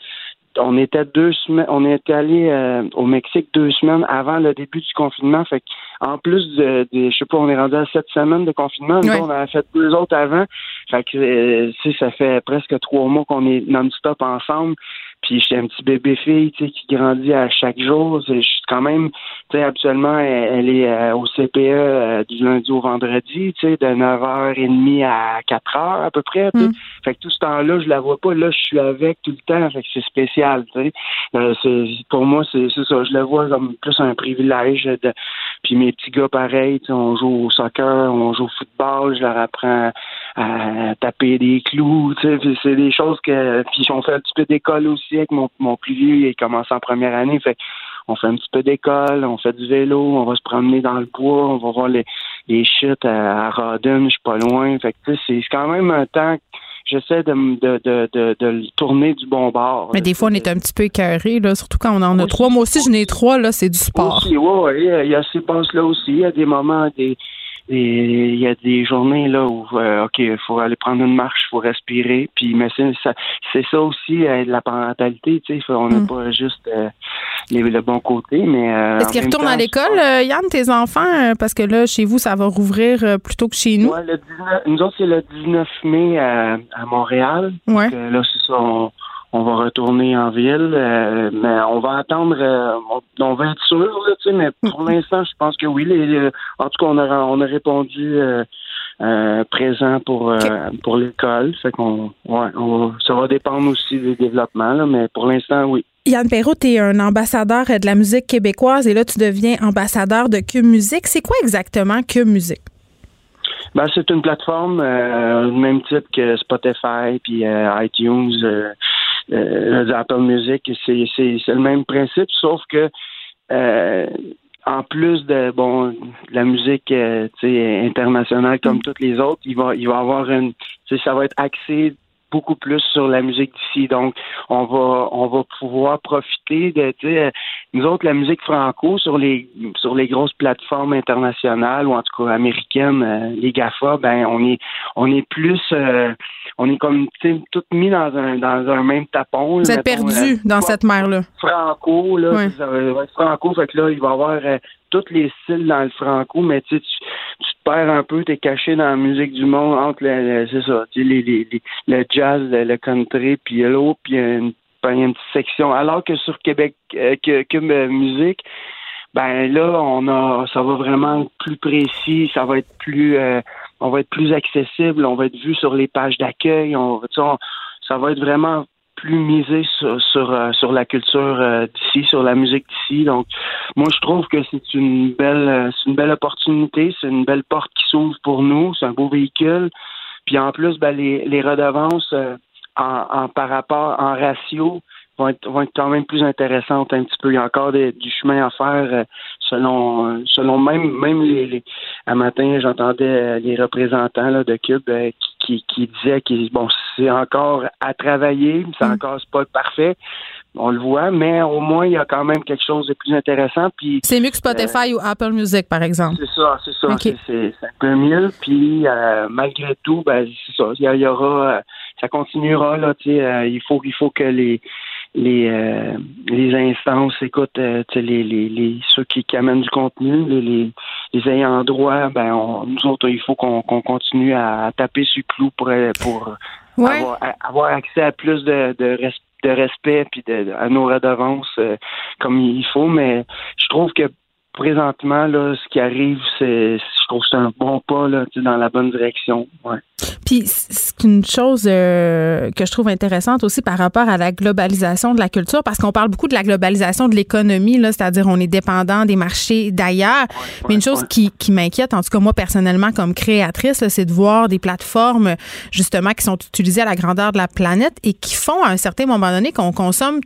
on était deux semaines, on est allé euh, au Mexique deux semaines avant le début du confinement. Fait en plus de, je sais pas, on est rendu à sept semaines de confinement. Nous, on a fait deux autres avant. Fait que, euh, ça fait presque trois mois qu'on est non-stop ensemble. Puis j'ai un petit bébé fille, tu sais, qui grandit à chaque jour. Je suis quand même, tu sais, habituellement, elle, est euh, au CPE euh, du lundi au vendredi, tu sais, de 9h30 à 4h à peu près. Mm. Fait que tout ce temps-là, je la vois pas. Là, je suis avec tout le temps. Fait que c'est spécial, tu sais. Pour moi, c'est ça. Je la vois comme plus un privilège. De, puis mes petits gars, pareil, tu sais, on joue au soccer, on joue au football. Je leur apprends à taper des clous. C'est des choses que... Puis on fait un petit peu d'école aussi avec mon, mon plus vieux. Il commence en première année. Fait on fait un petit peu d'école, on fait du vélo, on va se promener dans le bois, on va voir les, les chutes à, à je suis pas loin. Fait c'est quand même un temps j'essaie de, de, de, de, le tourner du bon bord. Mais des fois, on est un petit peu écœuré, là, surtout quand on en a trois. Moi aussi, j'en ai trois, là, c'est du sport. Oui, ouais, il y a ces passes-là aussi. Il y a des moments, des, et il y a des journées là où euh, ok, il faut aller prendre une marche, il faut respirer. Puis mais c'est ça, c'est ça aussi euh, la parentalité, tu sais, on n'a mm. pas juste euh, le bon côté, mais est-ce qu'ils retournent à l'école, Yann, tes enfants, parce que là chez vous ça va rouvrir plutôt que chez nous. Ouais, le 19, nous autres c'est le 19 mai à, Montréal. Ouais. Donc, là c'est ça. On, on va retourner en ville, euh, mais on va attendre, euh, on, va être sûr, là, tu sais, mais pour mm-hmm. l'instant, je pense que oui. Les, en tout cas, on a, on a répondu euh, présent pour pour l'école, fait qu'on, ouais, ça va dépendre aussi des développements, là, mais pour l'instant, oui. Yann Perrault, tu es un ambassadeur de la musique québécoise et là, tu deviens ambassadeur de Cube Musique. C'est quoi exactement Cube Musique? Ben, c'est une plateforme euh, même type que Spotify puis euh, iTunes, euh, euh, Apple Music. C'est, c'est, c'est le même principe, sauf que euh, en plus de bon la musique euh, internationale comme toutes les autres, il va il va avoir une ça va être axé beaucoup plus sur la musique d'ici. Donc, on va on va pouvoir profiter de sais, nous autres la musique franco sur les sur les grosses plateformes internationales ou en tout cas américaines, euh, les Gafa, ben on est on est plus euh, on est comme tu sais tout mis dans un dans un même tapon. Vous êtes perdu euh, dans cette mer là. Franco là, Ouais. ça va être franco, fait que là il va y avoir euh, tous les styles dans le franco, mais tu tu te perds un peu, t'es caché dans la musique du monde entre le, le- ça, les, les, les- le jazz, le, country, puis l'autre, puis une, une petite section. Alors que sur Québec, euh, que, euh, musique, ben là, on a, ça va vraiment être plus précis, ça va être plus, euh, on va être plus accessible, on va être vu sur les pages d'accueil, on- ça va être vraiment plus misé sur sur, euh, la culture euh, d'ici, sur la musique d'ici. Donc, moi, je trouve que c'est une belle, euh, une belle opportunité, c'est une belle porte qui s'ouvre pour nous, c'est un beau véhicule. Puis en plus, ben, les, les redevances en, par rapport en ratio vont être, vont être quand même plus intéressantes un petit peu. Il y a encore du chemin à faire selon euh, selon même même les, les un matin j'entendais euh, les représentants là, de Cube euh, qui, qui, qui disaient que bon c'est encore à travailler, c'est encore c'est pas parfait. On le voit, mais au moins il y a quand même quelque chose de plus intéressant. Puis C'est mieux que Spotify ou Apple Music, par exemple. c'est ça, c'est ça. C'est- un peu mieux. Puis euh, malgré tout, ben c'est ça. Il y, y aura, euh, ça continuera là. Tu sais, euh, il faut, il faut que les les euh, les instances écoute euh, tu sais, les, les, les ceux qui, qui amènent du contenu, les, les, les ayants droit, ben on, nous autres, il faut qu'on qu'on continue à taper sur le clou pour euh, pour Ouais. avoir, avoir accès à plus de, de, res- de respect puis de, de- à nos redevances euh, comme il faut. Mais je trouve que présentement, là, ce qui arrive, c'est je trouve que c'est un bon pas là, dans la bonne direction. Ouais. Puis c'est une chose euh, que je trouve intéressante aussi par rapport à la globalisation de la culture, parce qu'on parle beaucoup de la globalisation de l'économie, là, c'est-à-dire on est dépendant des marchés d'ailleurs. Mais une chose qui, qui m'inquiète, en tout cas moi personnellement comme créatrice, là, c'est de voir des plateformes justement qui sont utilisées à la grandeur de la planète et qui font à un certain moment donné qu'on consomme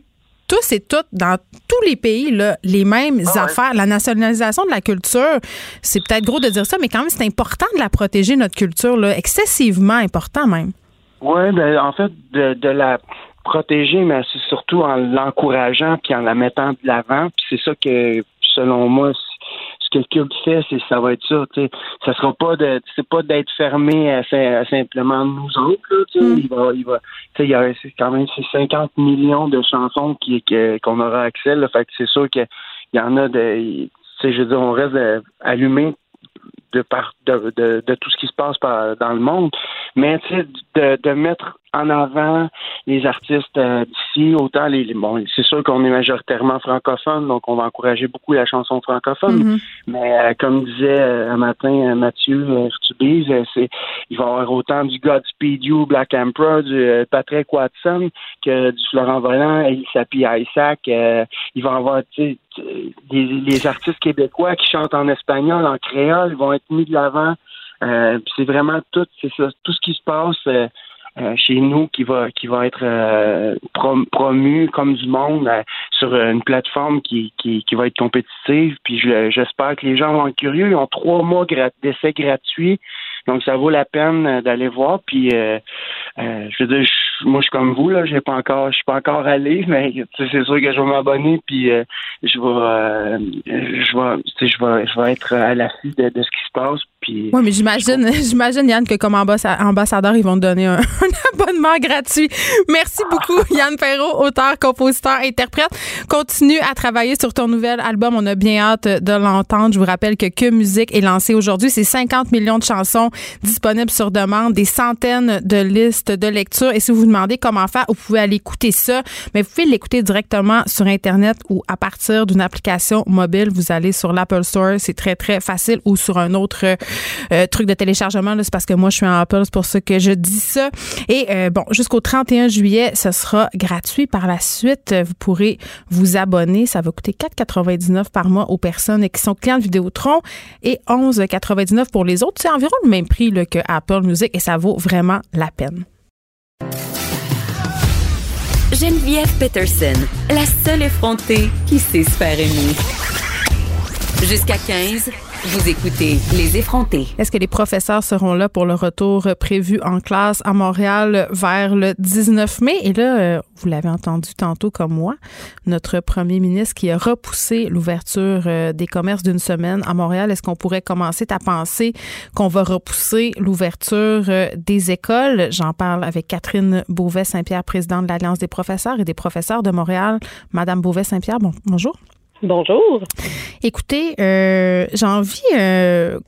tous et toutes, dans tous les pays, là, les mêmes affaires. La nationalisation de la culture, c'est peut-être gros de dire ça, mais quand même, c'est important de la protéger, notre culture, là, excessivement important même. Ouais, ben en fait, de, de la protéger, mais c'est surtout en l'encourageant puis en la mettant de l'avant. Puis c'est ça que, selon moi, que le Cube fait, c'est ça va être ça. Tu sais, ça sera pas de, c'est pas d'être fermé à, sim- à simplement nous autres. Là, sais. Il va, il va, il y a quand même c'est 50 millions de chansons qui qu'on aura accès. Là, fait que c'est sûr qu'il y en a de, tu sais, je veux dire, on reste allumé de, par, de, de, de tout ce qui se passe par- dans le monde. Mais de, de mettre en avant les artistes euh, d'ici, autant les, bon, c'est sûr qu'on est majoritairement francophone, donc on va encourager beaucoup la chanson francophone. Mhm. Mais euh, comme disait euh, un matin euh, Mathieu c'est il va y avoir autant du Godspeed You, Black Emperor, du Patrick Watson que du Florent Volant, Elisapi Isaac. euh, il va y avoir des, les artistes québécois qui chantent en espagnol, en créole, vont être mis de l'avant. Euh, c'est vraiment tout, c'est ça, tout ce qui se passe. euh, euh, chez nous qui va qui va être prom- promu comme du monde sur une plateforme qui, qui, va être compétitive. Puis je- j'espère que les gens vont être curieux. Ils ont trois mois d'essai gratuits. Donc ça vaut la peine euh, d'aller voir. Puis euh, euh, je veux dire, je- moi je suis comme vous, là, j'ai pas encore je suis pas encore allé, mais tu sais, c'est sûr que je vais m'abonner puis euh, je vais euh, je vais tu sais, je vais je vais être à l'affût de, de ce qui se passe. Puis Oui, mais j'imagine, j'imagine, Yann, que comme ambassa- ambassadeur, ils vont te donner un, un abonnement gratuit. Merci beaucoup, Yann Perrault, auteur, compositeur, interprète. Continue à travailler sur ton nouvel album. On a bien hâte de l'entendre. Je vous rappelle que Que Musique est lancé aujourd'hui. C'est 50 millions de chansons disponibles sur demande, des centaines de listes de lecture. Et si vous vous demandez comment faire, vous pouvez aller écouter ça. Mais vous pouvez l'écouter directement sur Internet ou à partir d'une application mobile. Vous allez sur l'Apple Store. C'est très, très facile ou sur un autre euh, truc de téléchargement. C'est parce que moi, je suis en Apple, c'est pour ça que je dis ça. Et euh, bon, jusqu'au 31 juillet, ce sera gratuit. Par la suite, vous pourrez vous abonner. Ça va coûter 4,99 par mois aux personnes qui sont clients de Vidéotron et 11,99 pour les autres. C'est environ le même prix là, que Apple Music et ça vaut vraiment la peine. Geneviève Peterson, la seule effrontée qui sait se faire aimer. Jusqu'à 15, vous écoutez Les effrontés. Est-ce que les professeurs seront là pour le retour prévu en classe à Montréal vers le 19 mai? Et là, euh, vous l'avez entendu tantôt comme moi, notre premier ministre qui a repoussé l'ouverture euh, des commerces d'une semaine à Montréal. Est-ce qu'on pourrait commencer à penser qu'on va repousser l'ouverture euh, des écoles? J'en parle avec Catherine Beauvais-Saint-Pierre, présidente de l'Alliance des professeurs et des professeurs de Montréal. Madame Beauvais-Saint-Pierre, bon, bonjour. Bonjour. Écoutez, euh, j'ai envie euh,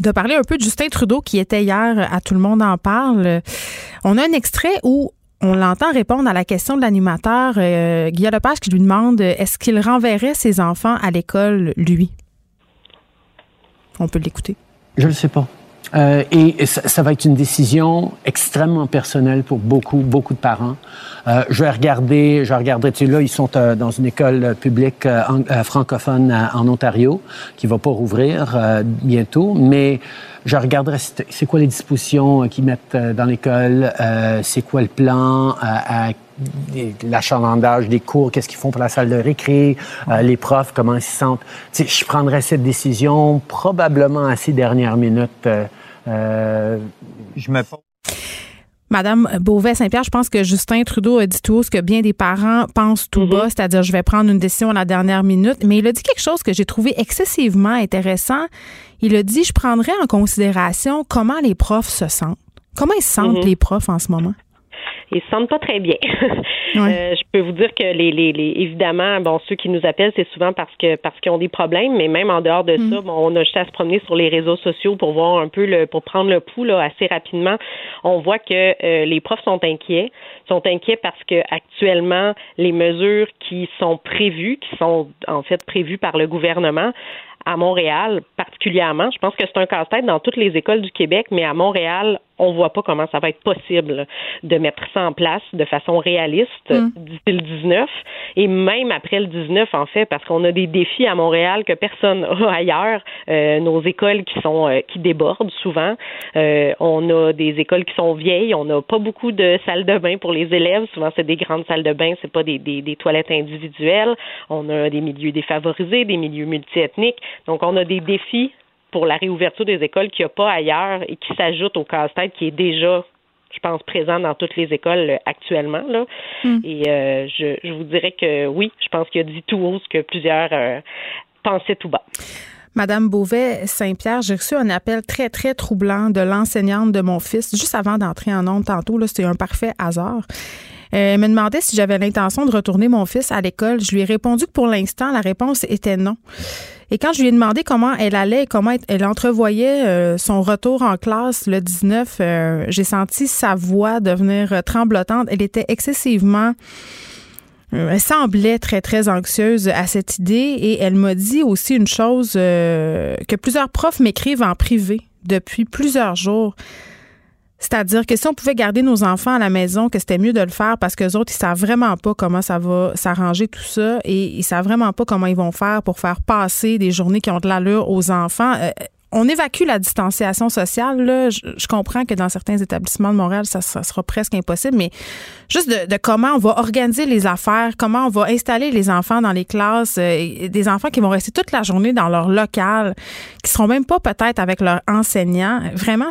de parler un peu de Justin Trudeau qui était hier à Tout le monde en parle. On a un extrait où on l'entend répondre à la question de l'animateur euh, Guillaume Lepage qui lui demande est-ce qu'il renverrait ses enfants à l'école, lui? On peut l'écouter. Je ne le sais pas. Euh, et, ça, va être une décision extrêmement personnelle pour beaucoup, beaucoup de parents. Euh, je vais regarder, je vais tu sais, là, ils sont euh, dans une école publique francophone en Ontario qui va pas rouvrir bientôt, mais je regarderai c'est quoi les dispositions qu'ils mettent dans l'école, c'est quoi le plan, l'achalandage des cours, qu'est-ce qu'ils font pour la salle de récré, les profs, comment ils se sentent. Tu sais, je prendrai cette décision probablement à ces dernières minutes. Euh, je me Madame Beauvais-Saint-Pierre, je pense que Justin Trudeau a dit tout haut ce que bien des parents pensent tout bas, mm-hmm. c'est-à-dire je vais prendre une décision à la dernière minute. Mais il a dit quelque chose que j'ai trouvé excessivement intéressant. Il a dit je prendrai en considération comment les profs se sentent. Comment ils se sentent mm-hmm. les profs en ce moment? Ils se sentent pas très bien. euh, je peux vous dire que les, les, les, évidemment, bon, ceux qui nous appellent, c'est souvent parce que parce qu'ils ont des problèmes, mais même en dehors de ça, mm. bon, on a juste à se promener sur les réseaux sociaux pour voir un peu le, pour prendre le pouls là, assez rapidement. On voit que euh, les profs sont inquiets, sont inquiets parce que actuellement les mesures qui sont prévues, qui sont en fait prévues par le gouvernement, à Montréal particulièrement. Je pense que c'est un casse-tête dans toutes les écoles du Québec, mais à Montréal, on voit pas comment ça va être possible de mettre ça en place de façon réaliste mm. d'ici le 19 et même après le 19 en fait parce qu'on a des défis à Montréal que personne n'a ailleurs euh, nos écoles qui sont euh, qui débordent souvent. Euh, on a des écoles qui sont vieilles. On n'a pas beaucoup de salles de bain pour les élèves. Souvent c'est des grandes salles de bain c'est pas des, des, des toilettes individuelles. On a des milieux défavorisés des milieux multiethniques. Donc on a des défis pour la réouverture des écoles qu'il n'y a pas ailleurs et qui s'ajoute au casse-tête qui est déjà je pense, présent dans toutes les écoles euh, actuellement. Là. Hmm. Et euh, je, vous dirais que oui, je pense qu'il a dit tout haut ce que plusieurs euh, pensaient tout bas. Madame Beauvais Saint-Pierre, j'ai reçu un appel très, très troublant de l'enseignante de mon fils juste avant d'entrer en onde tantôt. C'était un parfait hasard. Elle me demandait si j'avais l'intention de retourner mon fils à l'école. Je lui ai répondu que pour l'instant, la réponse était non. Et quand je lui ai demandé comment elle allait, comment elle entrevoyait euh, son retour en classe le 19, euh, j'ai senti sa voix devenir euh, tremblotante. Elle était excessivement elle semblait très, très anxieuse à cette idée et elle m'a dit aussi une chose que plusieurs profs m'écrivent en privé depuis plusieurs jours. C'est-à-dire que si on pouvait garder nos enfants à la maison, que c'était mieux de le faire parce que les autres, ils savent vraiment pas comment ça va s'arranger tout ça et ils savent vraiment pas comment ils vont faire pour faire passer des journées qui ont de l'allure aux enfants. Euh, on évacue la distanciation sociale. Là. Je, comprends que dans certains établissements de Montréal, ça, sera presque impossible, mais juste de, comment on va organiser les affaires, comment on va installer les enfants dans les classes, euh, des enfants qui vont rester toute la journée dans leur local, qui seront même pas peut-être avec leurs enseignants. Vraiment,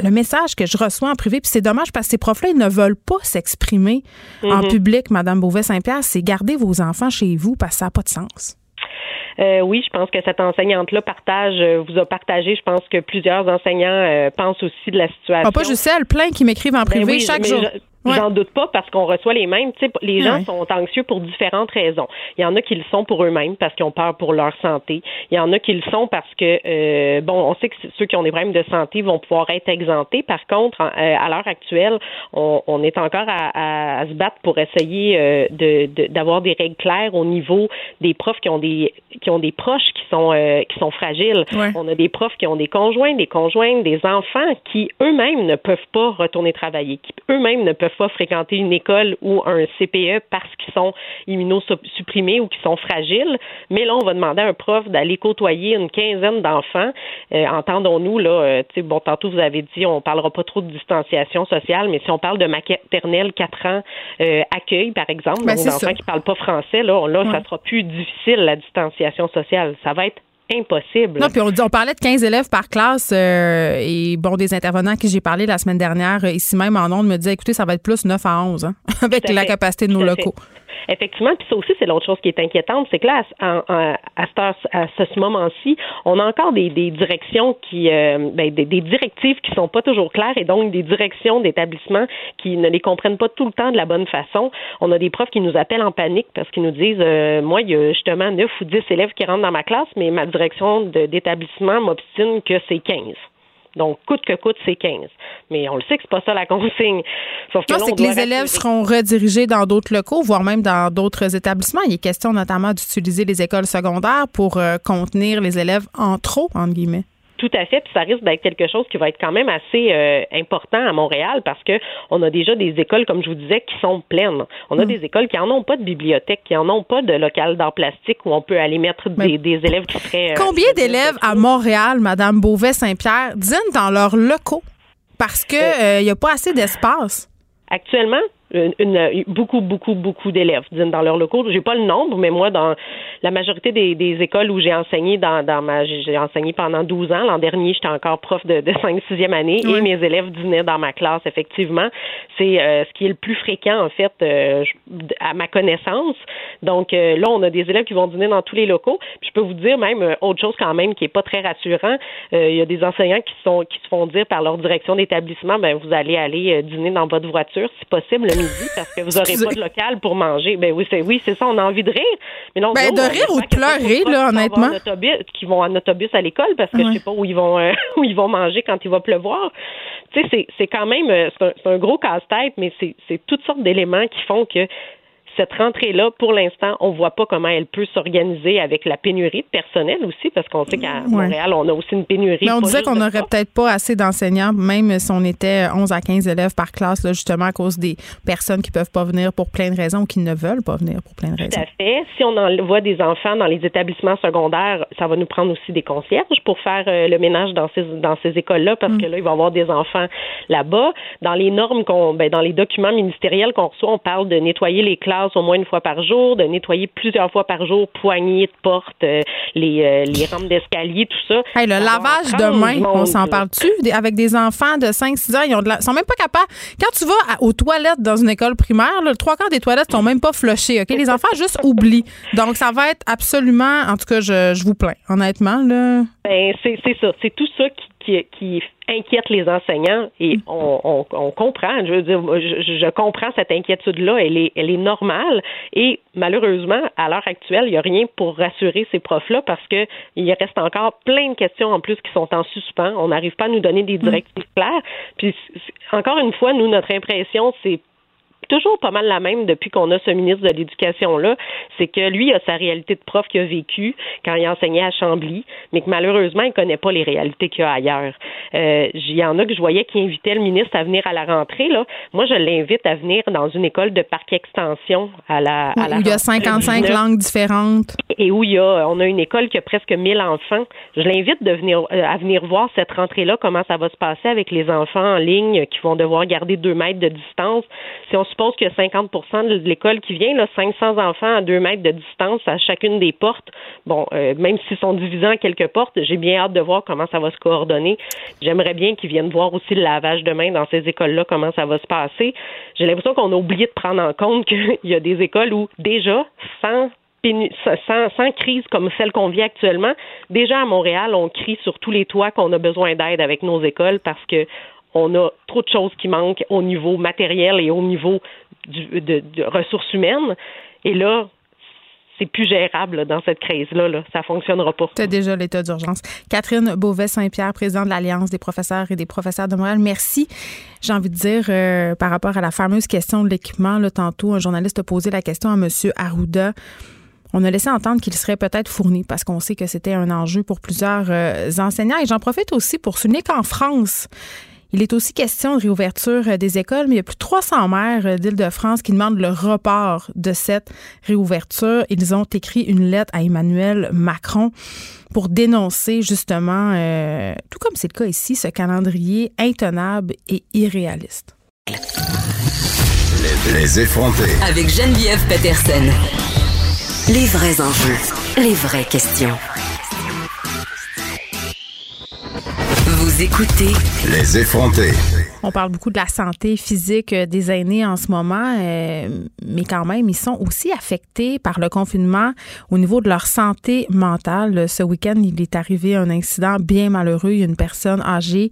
le message que je reçois en privé, puis c'est dommage parce que ces profs-là, ils ne veulent pas s'exprimer en mm-hmm. public, Madame Beauvais-Saint-Pierre, c'est garder vos enfants chez vous parce que ça n'a pas de sens. Euh, oui, je pense que cette enseignante-là partage, euh, vous a partagé. Je pense que plusieurs enseignants euh, pensent aussi de la situation. Ah, pas juste elle, plein qui m'écrivent en ben privé chaque jour. J'en doute pas parce qu'on reçoit les mêmes. Tu sais, les gens sont anxieux pour différentes raisons. Il y en a qui le sont pour eux-mêmes parce qu'ils ont peur pour leur santé. Il y en a qui le sont parce que, euh, bon, on sait que ceux qui ont des problèmes de santé vont pouvoir être exemptés. Par contre, euh, à l'heure actuelle, on, on, est encore à, à, se battre pour essayer euh, de, d'avoir des règles claires au niveau des profs qui ont des qui ont des proches qui sont euh, qui sont fragiles. On a des profs qui ont des conjoints, des conjointes, des enfants qui eux-mêmes ne peuvent pas retourner travailler, qui eux-mêmes ne peuvent fréquenter une école ou un CPE parce qu'ils sont immunosupprimés ou qu'ils sont fragiles. Mais là, on va demander à un prof d'aller côtoyer une quinzaine d'enfants. Euh, entendons-nous, là, euh, bon, tantôt vous avez dit, on parlera pas trop de distanciation sociale, mais si on parle de maternelle 4 ans euh, accueil, par exemple, ben, donc d'enfants qui parlent pas français, là, là ça sera plus difficile, la distanciation sociale. Ça va être impossible. Non, puis on, on parlait de 15 élèves par classe euh, et bon, des intervenants à qui j'ai parlé la semaine dernière, ici même en ondes, me disaient écoutez, ça va être plus 9 à 11 hein, avec la capacité de nos locaux. Effectivement, puis ça aussi, c'est l'autre chose qui est inquiétante, c'est que là, à, ce, moment-ci, on a encore des, directions qui, euh, ben, des, directives qui sont pas toujours claires et donc des directions d'établissements qui ne les comprennent pas tout le temps de la bonne façon. On a des profs qui nous appellent en panique parce qu'ils nous disent, euh, moi, il y a justement 9 ou 10 élèves qui rentrent dans ma classe, mais ma direction d'établissement m'obstine que c'est 15. Donc, coûte que coûte, c'est 15. Mais on le sait que c'est pas ça la consigne. Sauf que, c'est que les élèves seront redirigés dans d'autres locaux, voire même dans d'autres établissements. Il est question notamment d'utiliser les écoles secondaires pour euh, contenir les élèves en trop, entre guillemets. Tout à fait, puis ça risque d'être quelque chose qui va être quand même assez euh, important à Montréal parce que on a déjà des écoles, comme je vous disais, qui sont pleines. On a mm. des écoles qui en ont pas de bibliothèque, qui en ont pas de local d'art plastique où on peut aller mettre des, élèves qui seraient. Euh, Combien d'élèves à Montréal, Madame Beauvais-Saint-Pierre, dînent dans leurs locaux? Parce que il euh, n'y a pas assez d'espace? Actuellement, une, beaucoup, beaucoup, beaucoup d'élèves dans leurs locaux. J'ai pas le nombre, mais moi, dans la majorité des, des écoles où j'ai enseigné dans, dans ma j'ai enseigné pendant 12 ans. L'an dernier, j'étais encore prof de, de 5 6e année et mes élèves dînaient dans ma classe, effectivement. C'est euh, ce qui est le plus fréquent, en fait, euh, à ma connaissance. Donc euh, là, on a des élèves qui vont dîner dans tous les locaux. Puis je peux vous dire même autre chose quand même qui est pas très rassurant. Il y a des enseignants qui sont qui se font dire par leur direction d'établissement, ben vous allez aller dîner dans votre voiture, si possible parce que vous n'aurez pas de local pour manger. Ben oui, c'est oui, c'est ça, on a envie de rire. Mais non, ben, de rire ou de pleurer, là, honnêtement. Qui vont en autobus à l'école parce que je sais pas où ils vont euh, où ils vont manger quand il va pleuvoir. Tu sais, c'est quand même euh, c'est un, un, gros casse-tête, mais c'est toutes sortes d'éléments qui font que cette rentrée-là, pour l'instant, on ne voit pas comment elle peut s'organiser avec la pénurie de personnel aussi, parce qu'on sait qu'à Montréal, on a aussi une pénurie. Mais on disait qu'on n'aurait peut-être pas assez d'enseignants, même si on était 11 à 15 élèves par classe, là, justement à cause des personnes qui ne peuvent pas venir pour plein de raisons ou qui ne veulent pas venir pour plein de raisons. Tout à fait. Si on envoie des enfants dans les établissements secondaires, ça va nous prendre aussi des concierges pour faire euh, le ménage dans ces, dans ces écoles-là, parce mm. que là, il va y avoir des enfants là-bas. Dans les normes qu'on, ben, dans les documents ministériels qu'on reçoit, on parle de nettoyer les classes au moins une fois par jour, de nettoyer plusieurs fois par jour poignées de porte, euh, les, euh, les rampes d'escalier, tout ça. le lavage de mains, on s'en parle-tu? Avec des enfants de 5-6 ans, ils ont sont même pas capables. Quand tu vas aux toilettes dans une école primaire, le trois quarts des toilettes sont même pas flushées. OK? Les enfants juste oublient. Donc, ça va être absolument, en tout cas, je, je vous plains, honnêtement. Là. Ben, c'est ça. C'est tout ça qui qui, inquiète les enseignants et mm. on, comprend. Je veux dire, je, comprends cette inquiétude-là. Elle est, elle est normale et malheureusement, à l'heure actuelle, il n'y a rien pour rassurer ces profs-là parce que il reste encore plein de questions en plus qui sont en suspens. On n'arrive pas à nous donner des mm. directives claires. Puis encore une fois, nous, notre impression, c'est toujours pas mal la même depuis qu'on a ce ministre de l'Éducation-là, c'est que lui a sa réalité de prof qu'il a vécu quand il enseignait à Chambly, mais que malheureusement, il connaît pas les réalités qu'il y a ailleurs. Euh, il y en a que je voyais qui invitaient le ministre à venir à la rentrée. Là. Moi, je l'invite à venir dans une école de parc extension à la, à Où il y a 55 langues différentes. Et où il y a, on a une école qui a presque 1000 enfants. Je l'invite de venir, euh, à venir voir cette rentrée-là, comment ça va se passer avec les enfants en ligne qui vont devoir garder deux mètres de distance. Si on suppose qu'il y a 50 de l'école qui vient, là, 500 enfants à deux mètres de distance à chacune des portes. Bon, euh, même s'ils sont divisés en quelques portes, j'ai bien hâte de voir comment ça va se coordonner. J'aimerais bien qu'ils viennent voir aussi le lavage de mains dans ces écoles-là, comment ça va se passer. J'ai l'impression qu'on a oublié de prendre en compte qu'il y a des écoles où déjà, sans sans, sans, crise comme celle qu'on vit actuellement, déjà à Montréal, on crie sur tous les toits qu'on a besoin d'aide avec nos écoles parce que on a trop de choses qui manquent au niveau matériel et au niveau de, ressources humaines. Et là, c'est plus gérable dans cette crise-là. Là. Ça fonctionnera pas. C'est déjà l'état d'urgence. Catherine Beauvais-Saint-Pierre, présidente de l'Alliance des professeurs et des professeurs de Montréal, merci. J'ai envie de dire, euh, par rapport à la fameuse question de l'équipement, tantôt, un journaliste a posé la question à M. Arruda. On a laissé entendre qu'il serait peut-être fourni parce qu'on sait que c'était un enjeu pour plusieurs euh, enseignants. Et j'en profite aussi pour souligner qu'en France, il est aussi question de réouverture euh, des écoles, mais il y a plus de 300 maires euh, d'Île-de-France qui demandent le report de cette réouverture. Ils ont écrit une lettre à Emmanuel Macron pour dénoncer justement, euh, tout comme c'est le cas ici, ce calendrier intenable et irréaliste. Les, effronter. Avec Geneviève Peterson. Les vrais enjeux, les vraies questions. Vous écoutez Les effrontés. On parle beaucoup de la santé physique des aînés en ce moment, euh, mais quand même, ils sont aussi affectés par le confinement au niveau de leur santé mentale. Ce week-end, il est arrivé un incident bien malheureux. Il y a une personne âgée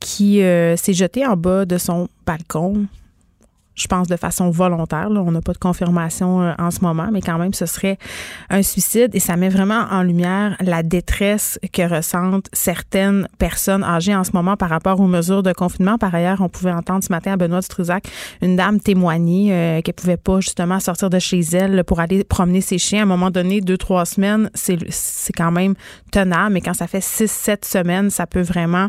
qui euh, s'est jetée en bas de son balcon je pense de façon volontaire. On n'a pas de confirmation euh, en ce moment, mais quand même, ce serait un suicide et ça met vraiment en lumière la détresse que ressentent certaines personnes âgées en ce moment par rapport aux mesures de confinement. Par ailleurs, on pouvait entendre ce matin à Benoît Struzac une dame témoigner euh, qu'elle pouvait pas justement sortir de chez elle pour aller promener ses chiens. À un moment donné, deux, trois semaines, c'est, c'est quand même tenable, mais quand ça fait six, sept semaines, ça peut vraiment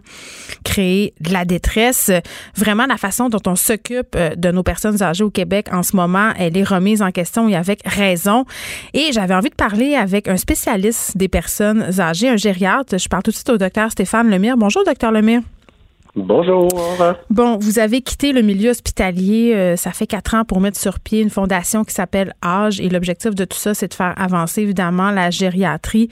créer de la détresse. Vraiment, la façon dont on s'occupe euh, de nos personnes personnes âgées au Québec en ce moment, elle est remise en question et avec raison. Et j'avais envie de parler avec un spécialiste des personnes âgées, un gériatre. Je parle tout de suite au docteur Stéphane Lemire. Bonjour, docteur Lemire. Bonjour. Bon, vous avez quitté le milieu hospitalier, euh, ça fait quatre ans pour mettre sur pied une fondation qui s'appelle Âge et l'objectif de tout ça, c'est de faire avancer évidemment la gériatrie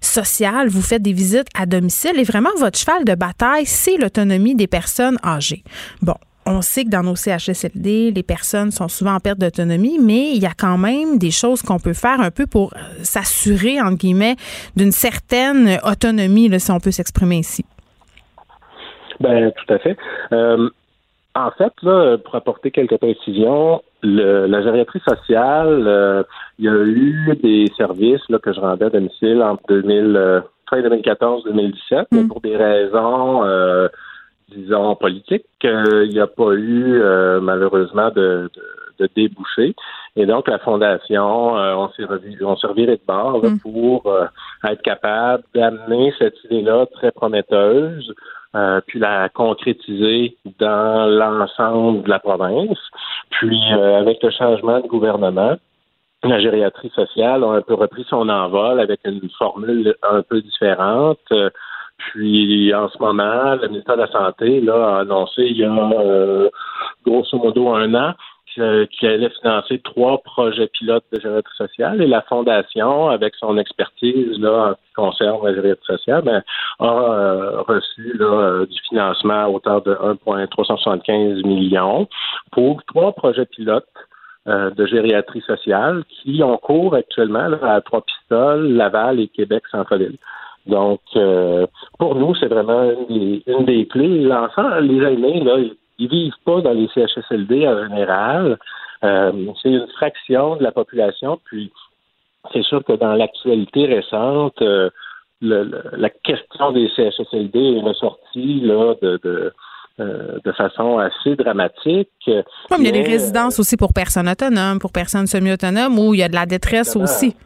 sociale. Vous faites des visites à domicile et vraiment votre cheval de bataille, c'est l'autonomie des personnes âgées. Bon, on sait que dans nos CHSLD, les personnes sont souvent en perte d'autonomie, mais il y a quand même des choses qu'on peut faire un peu pour euh, s'assurer, entre guillemets, d'une certaine autonomie, là, si on peut s'exprimer ici. Ben, tout à fait. Euh, en fait, là, pour apporter quelques précisions, la gériatrie sociale, euh, il y a eu des services là, que je rendais à domicile entre 2000, fin 2014-2017, mais pour des raisons disons, politique. il n'y a pas eu, euh, malheureusement, de, de, débouché. Et donc, la Fondation, euh, on s'est on s'est reviré de bord mm. pour euh, être capable d'amener cette idée-là très prometteuse, puis la concrétiser dans l'ensemble de la province. Puis, avec le changement de gouvernement, la gériatrie sociale a un peu repris son envol avec une formule un peu différente. Puis en ce moment, le ministère de la Santé là, a annoncé il y a euh, grosso modo un an qu'il allait financer trois projets pilotes de gériatrie sociale et la Fondation, avec son expertise là, qui concerne la gériatrie sociale, ben, a euh, reçu là, euh, du financement à hauteur de 1,375 millions pour trois projets pilotes de gériatrie sociale qui ont cours actuellement à Trois-Pistoles, Laval et Québec-Centre-Ville. Donc, euh, pour nous, c'est vraiment une des, clés. L'enfant, les aînés, là, ils vivent pas dans les CHSLD en général. Euh, c'est une fraction de la population. Puis, c'est sûr que dans l'actualité récente, euh, la question des CHSLD est ressortie là, de, de de façon assez dramatique. il y a des résidences aussi pour personnes autonomes, pour personnes semi-autonomes, où il y a de la détresse aussi.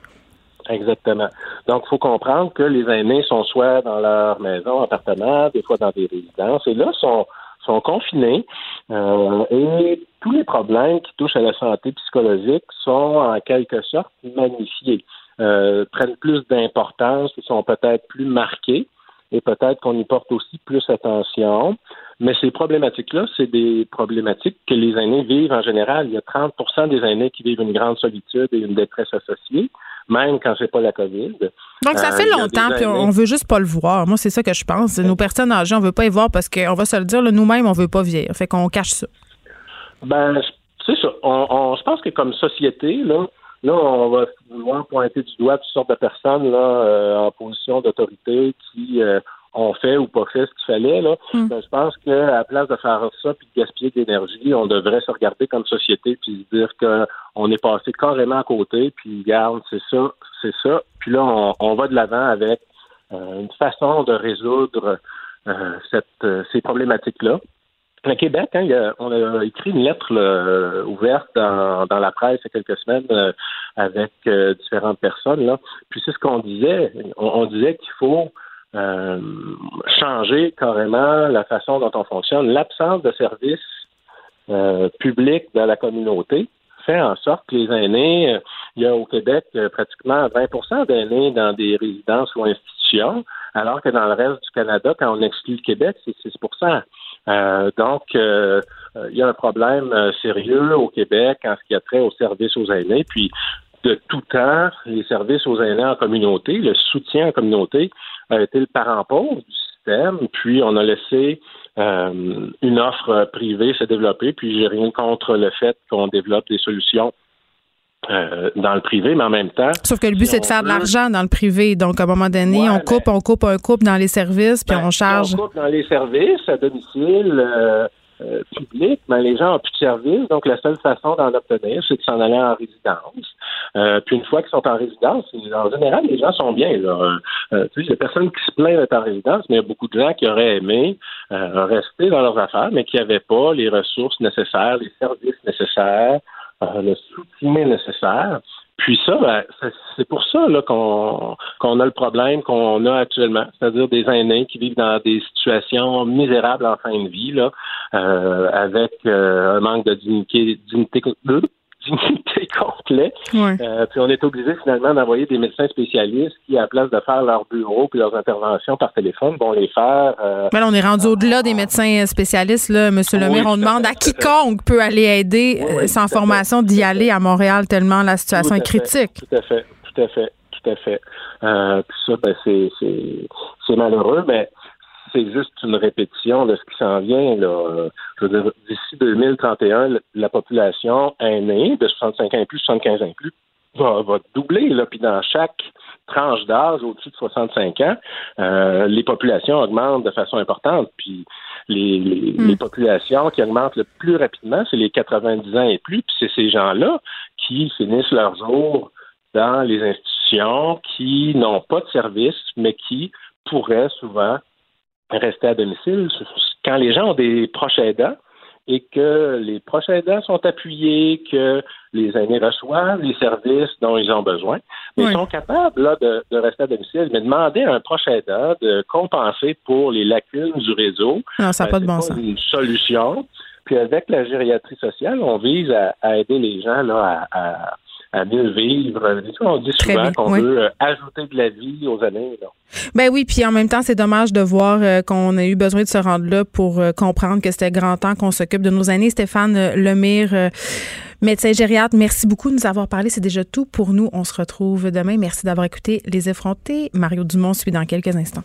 Exactement. Donc, il faut comprendre que les aînés sont soit dans leur maison, appartement, des fois dans des résidences, et là, sont, sont confinés. Euh, et tous les problèmes qui touchent à la santé psychologique sont en quelque sorte magnifiés, euh, prennent plus d'importance, sont peut-être plus marqués, et peut-être qu'on y porte aussi plus attention. Mais ces problématiques-là, c'est des problématiques que les aînés vivent en général. Il y a 30% des aînés qui vivent une grande solitude et une détresse associée même quand c'est pas la COVID. Donc, ça fait euh, longtemps, puis on veut juste pas le voir. Moi, c'est ça que je pense. Nos personnes âgées, on veut pas y voir parce qu'on va se le dire, nous-mêmes, on veut pas vieillir. Fait qu'on cache ça. Ben, c'est ça. On, je pense que comme société, là, là, on va vouloir pointer du doigt toutes sortes de personnes là, euh, en position d'autorité qui euh, ont fait ou pas fait ce qu'il fallait. Là. Ben, je pense qu'à la place de faire ça puis de gaspiller de l'énergie, on devrait se regarder comme société puis se dire qu'on est passé carrément à côté. Puis regarde, c'est ça, c'est ça. Puis là, on, on va de l'avant avec euh, une façon de résoudre euh, cette, euh, ces problématiques-là. Le Québec, hein, on a écrit une lettre ouverte dans, dans, la presse il y a quelques semaines avec différentes personnes. Là. Puis c'est ce qu'on disait. On, disait qu'il faut changer carrément la façon dont on fonctionne. L'absence de services publics dans la communauté fait en sorte que les aînés, il y a au Québec pratiquement 20% d'aînés dans des résidences ou institutions alors que dans le reste du Canada, quand on exclut le Québec, c'est 6% euh, donc, euh, euh, il y a un problème sérieux au Québec en ce qui a trait aux services aux aînés. Puis, de tout temps, les services aux aînés en communauté, le soutien en communauté a été le parent pauvre du système. Puis, on a laissé une offre privée se développer. Puis, j'ai rien contre le fait qu'on développe des solutions euh, dans le privé, mais en même temps. Sauf que le but, c'est de faire de l'argent dans le privé. Donc, à un moment donné, on coupe, on coupe, on coupe dans les services, puis ben, on charge. On coupe dans les services à domicile euh, euh, public, mais les gens n'ont plus de services. Donc, la seule façon d'en obtenir, c'est de s'en aller en résidence. puis, une fois qu'ils sont en résidence, en général, les gens sont bien. Là. tu sais, il y a personne qui se plaint d'être en résidence, mais il y a beaucoup de gens qui auraient aimé rester dans leurs affaires, mais qui n'avaient pas les ressources nécessaires, les services nécessaires. Euh, le soutien nécessaire. Puis ça, ben, c'est pour ça qu'on a le problème qu'on a actuellement, c'est-à-dire des aînés qui vivent dans des situations misérables en fin de vie, là, euh, avec euh, un manque de dignité, dignité, dignité complet. Euh, puis on est obligé finalement d'envoyer des médecins spécialistes qui, à la place de faire leur bureau puis leurs interventions par téléphone, vont les faire. Euh, on est rendu au-delà des médecins spécialistes, là, Monsieur Lemire. on demande à quiconque peut aller aider euh, sans formation d'y aller à Montréal tellement la situation est critique. Tout à fait, tout à fait, tout à fait. puis ça, ben, c'est malheureux, mais juste une répétition de ce qui s'en vient. Là. Je veux dire, d'ici 2031, la population aînée de 65 ans et plus, 75 ans et plus, va, va doubler. Là. Puis dans chaque tranche d'âge au-dessus de 65 ans, euh, les populations augmentent de façon importante. Puis les, les, hmm. les, populations qui augmentent le plus rapidement, c'est les 90 ans et plus. Puis c'est ces gens-là qui finissent leurs jours dans les institutions, qui n'ont pas de service, mais qui pourraient souvent rester à domicile. Quand les gens ont des proches aidants et que les proches aidants sont appuyés, que les aînés reçoivent les services dont ils ont besoin, ils sont capables là, de, rester à domicile. Mais demander à un proche aidant de compenser pour les lacunes du réseau, non, ça pas de bon sens. une solution. Puis avec la gériatrie sociale, on vise à, aider les gens là, à à mieux vivre. On dit souvent qu'on veut euh, ajouter de la vie aux années. Ben oui, puis en même temps, c'est dommage de voir euh, qu'on a eu besoin de se rendre là pour euh, comprendre que c'était grand temps qu'on s'occupe de nos années. Stéphane Lemire, médecin gériatre, merci beaucoup de nous avoir parlé. C'est déjà tout pour nous. On se retrouve demain. Merci d'avoir écouté Les Effrontés. Mario Dumont suit dans quelques instants.